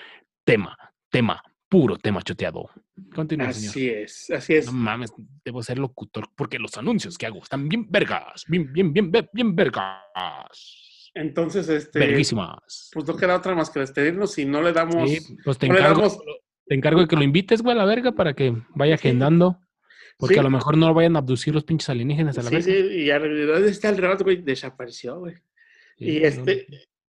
Tema, tema, puro tema choteado. Continúa, señor. Así es, así es. No mames, debo ser locutor porque los anuncios que hago están bien vergas, bien, bien, bien, bien, vergas. Entonces, este, Verguísimas. pues no queda otra más que despedirnos y no le damos, Sí, pues te no encargo, damos, te encargo de que lo invites, güey, a la verga para que vaya agendando. Porque Sí. a lo mejor no lo vayan a abducir los pinches alienígenas a la sí, verga. sí, y ya, ¿dónde está el Rod, güey? Desapareció, güey. Sí, y no, este,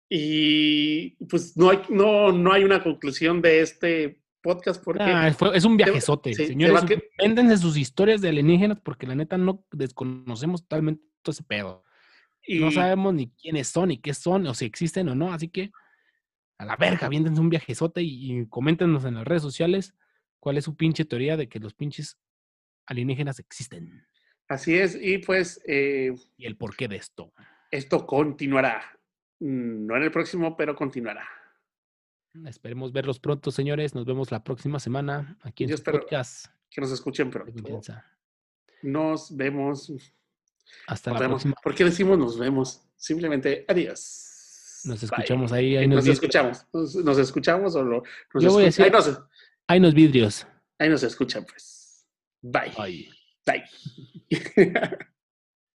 y pues no hay, no, no hay una conclusión de este podcast porque Ah, fue- es un viajezote. sí, te Señores, a que- véndense sus historias de alienígenas porque la neta no desconocemos totalmente todo ese pedo. y, No sabemos ni quiénes son, ni qué son, o si existen o no. Así que a la verga, viéndense un viajezote y, y coméntenos en las redes sociales cuál es su pinche teoría de que los pinches alienígenas existen así es, y pues eh, y el porqué de esto. esto continuará. Mm, No en el próximo, pero continuará. Esperemos verlos pronto, señores. Nos vemos la próxima semana aquí en Yo podcast Que nos escuchen pronto. Nos vemos. Hasta Nos la vemos. próxima. ¿Por qué decimos nos vemos? Simplemente adiós. Nos Bye. escuchamos ahí. ahí Nos, escuchamos. Nos, nos escuchamos o lo, nos Yo voy a decir- ahí, nos, ahí nos vidrios. ahí nos escuchan, pues. Bye. Ay. Bye. [LAUGHS]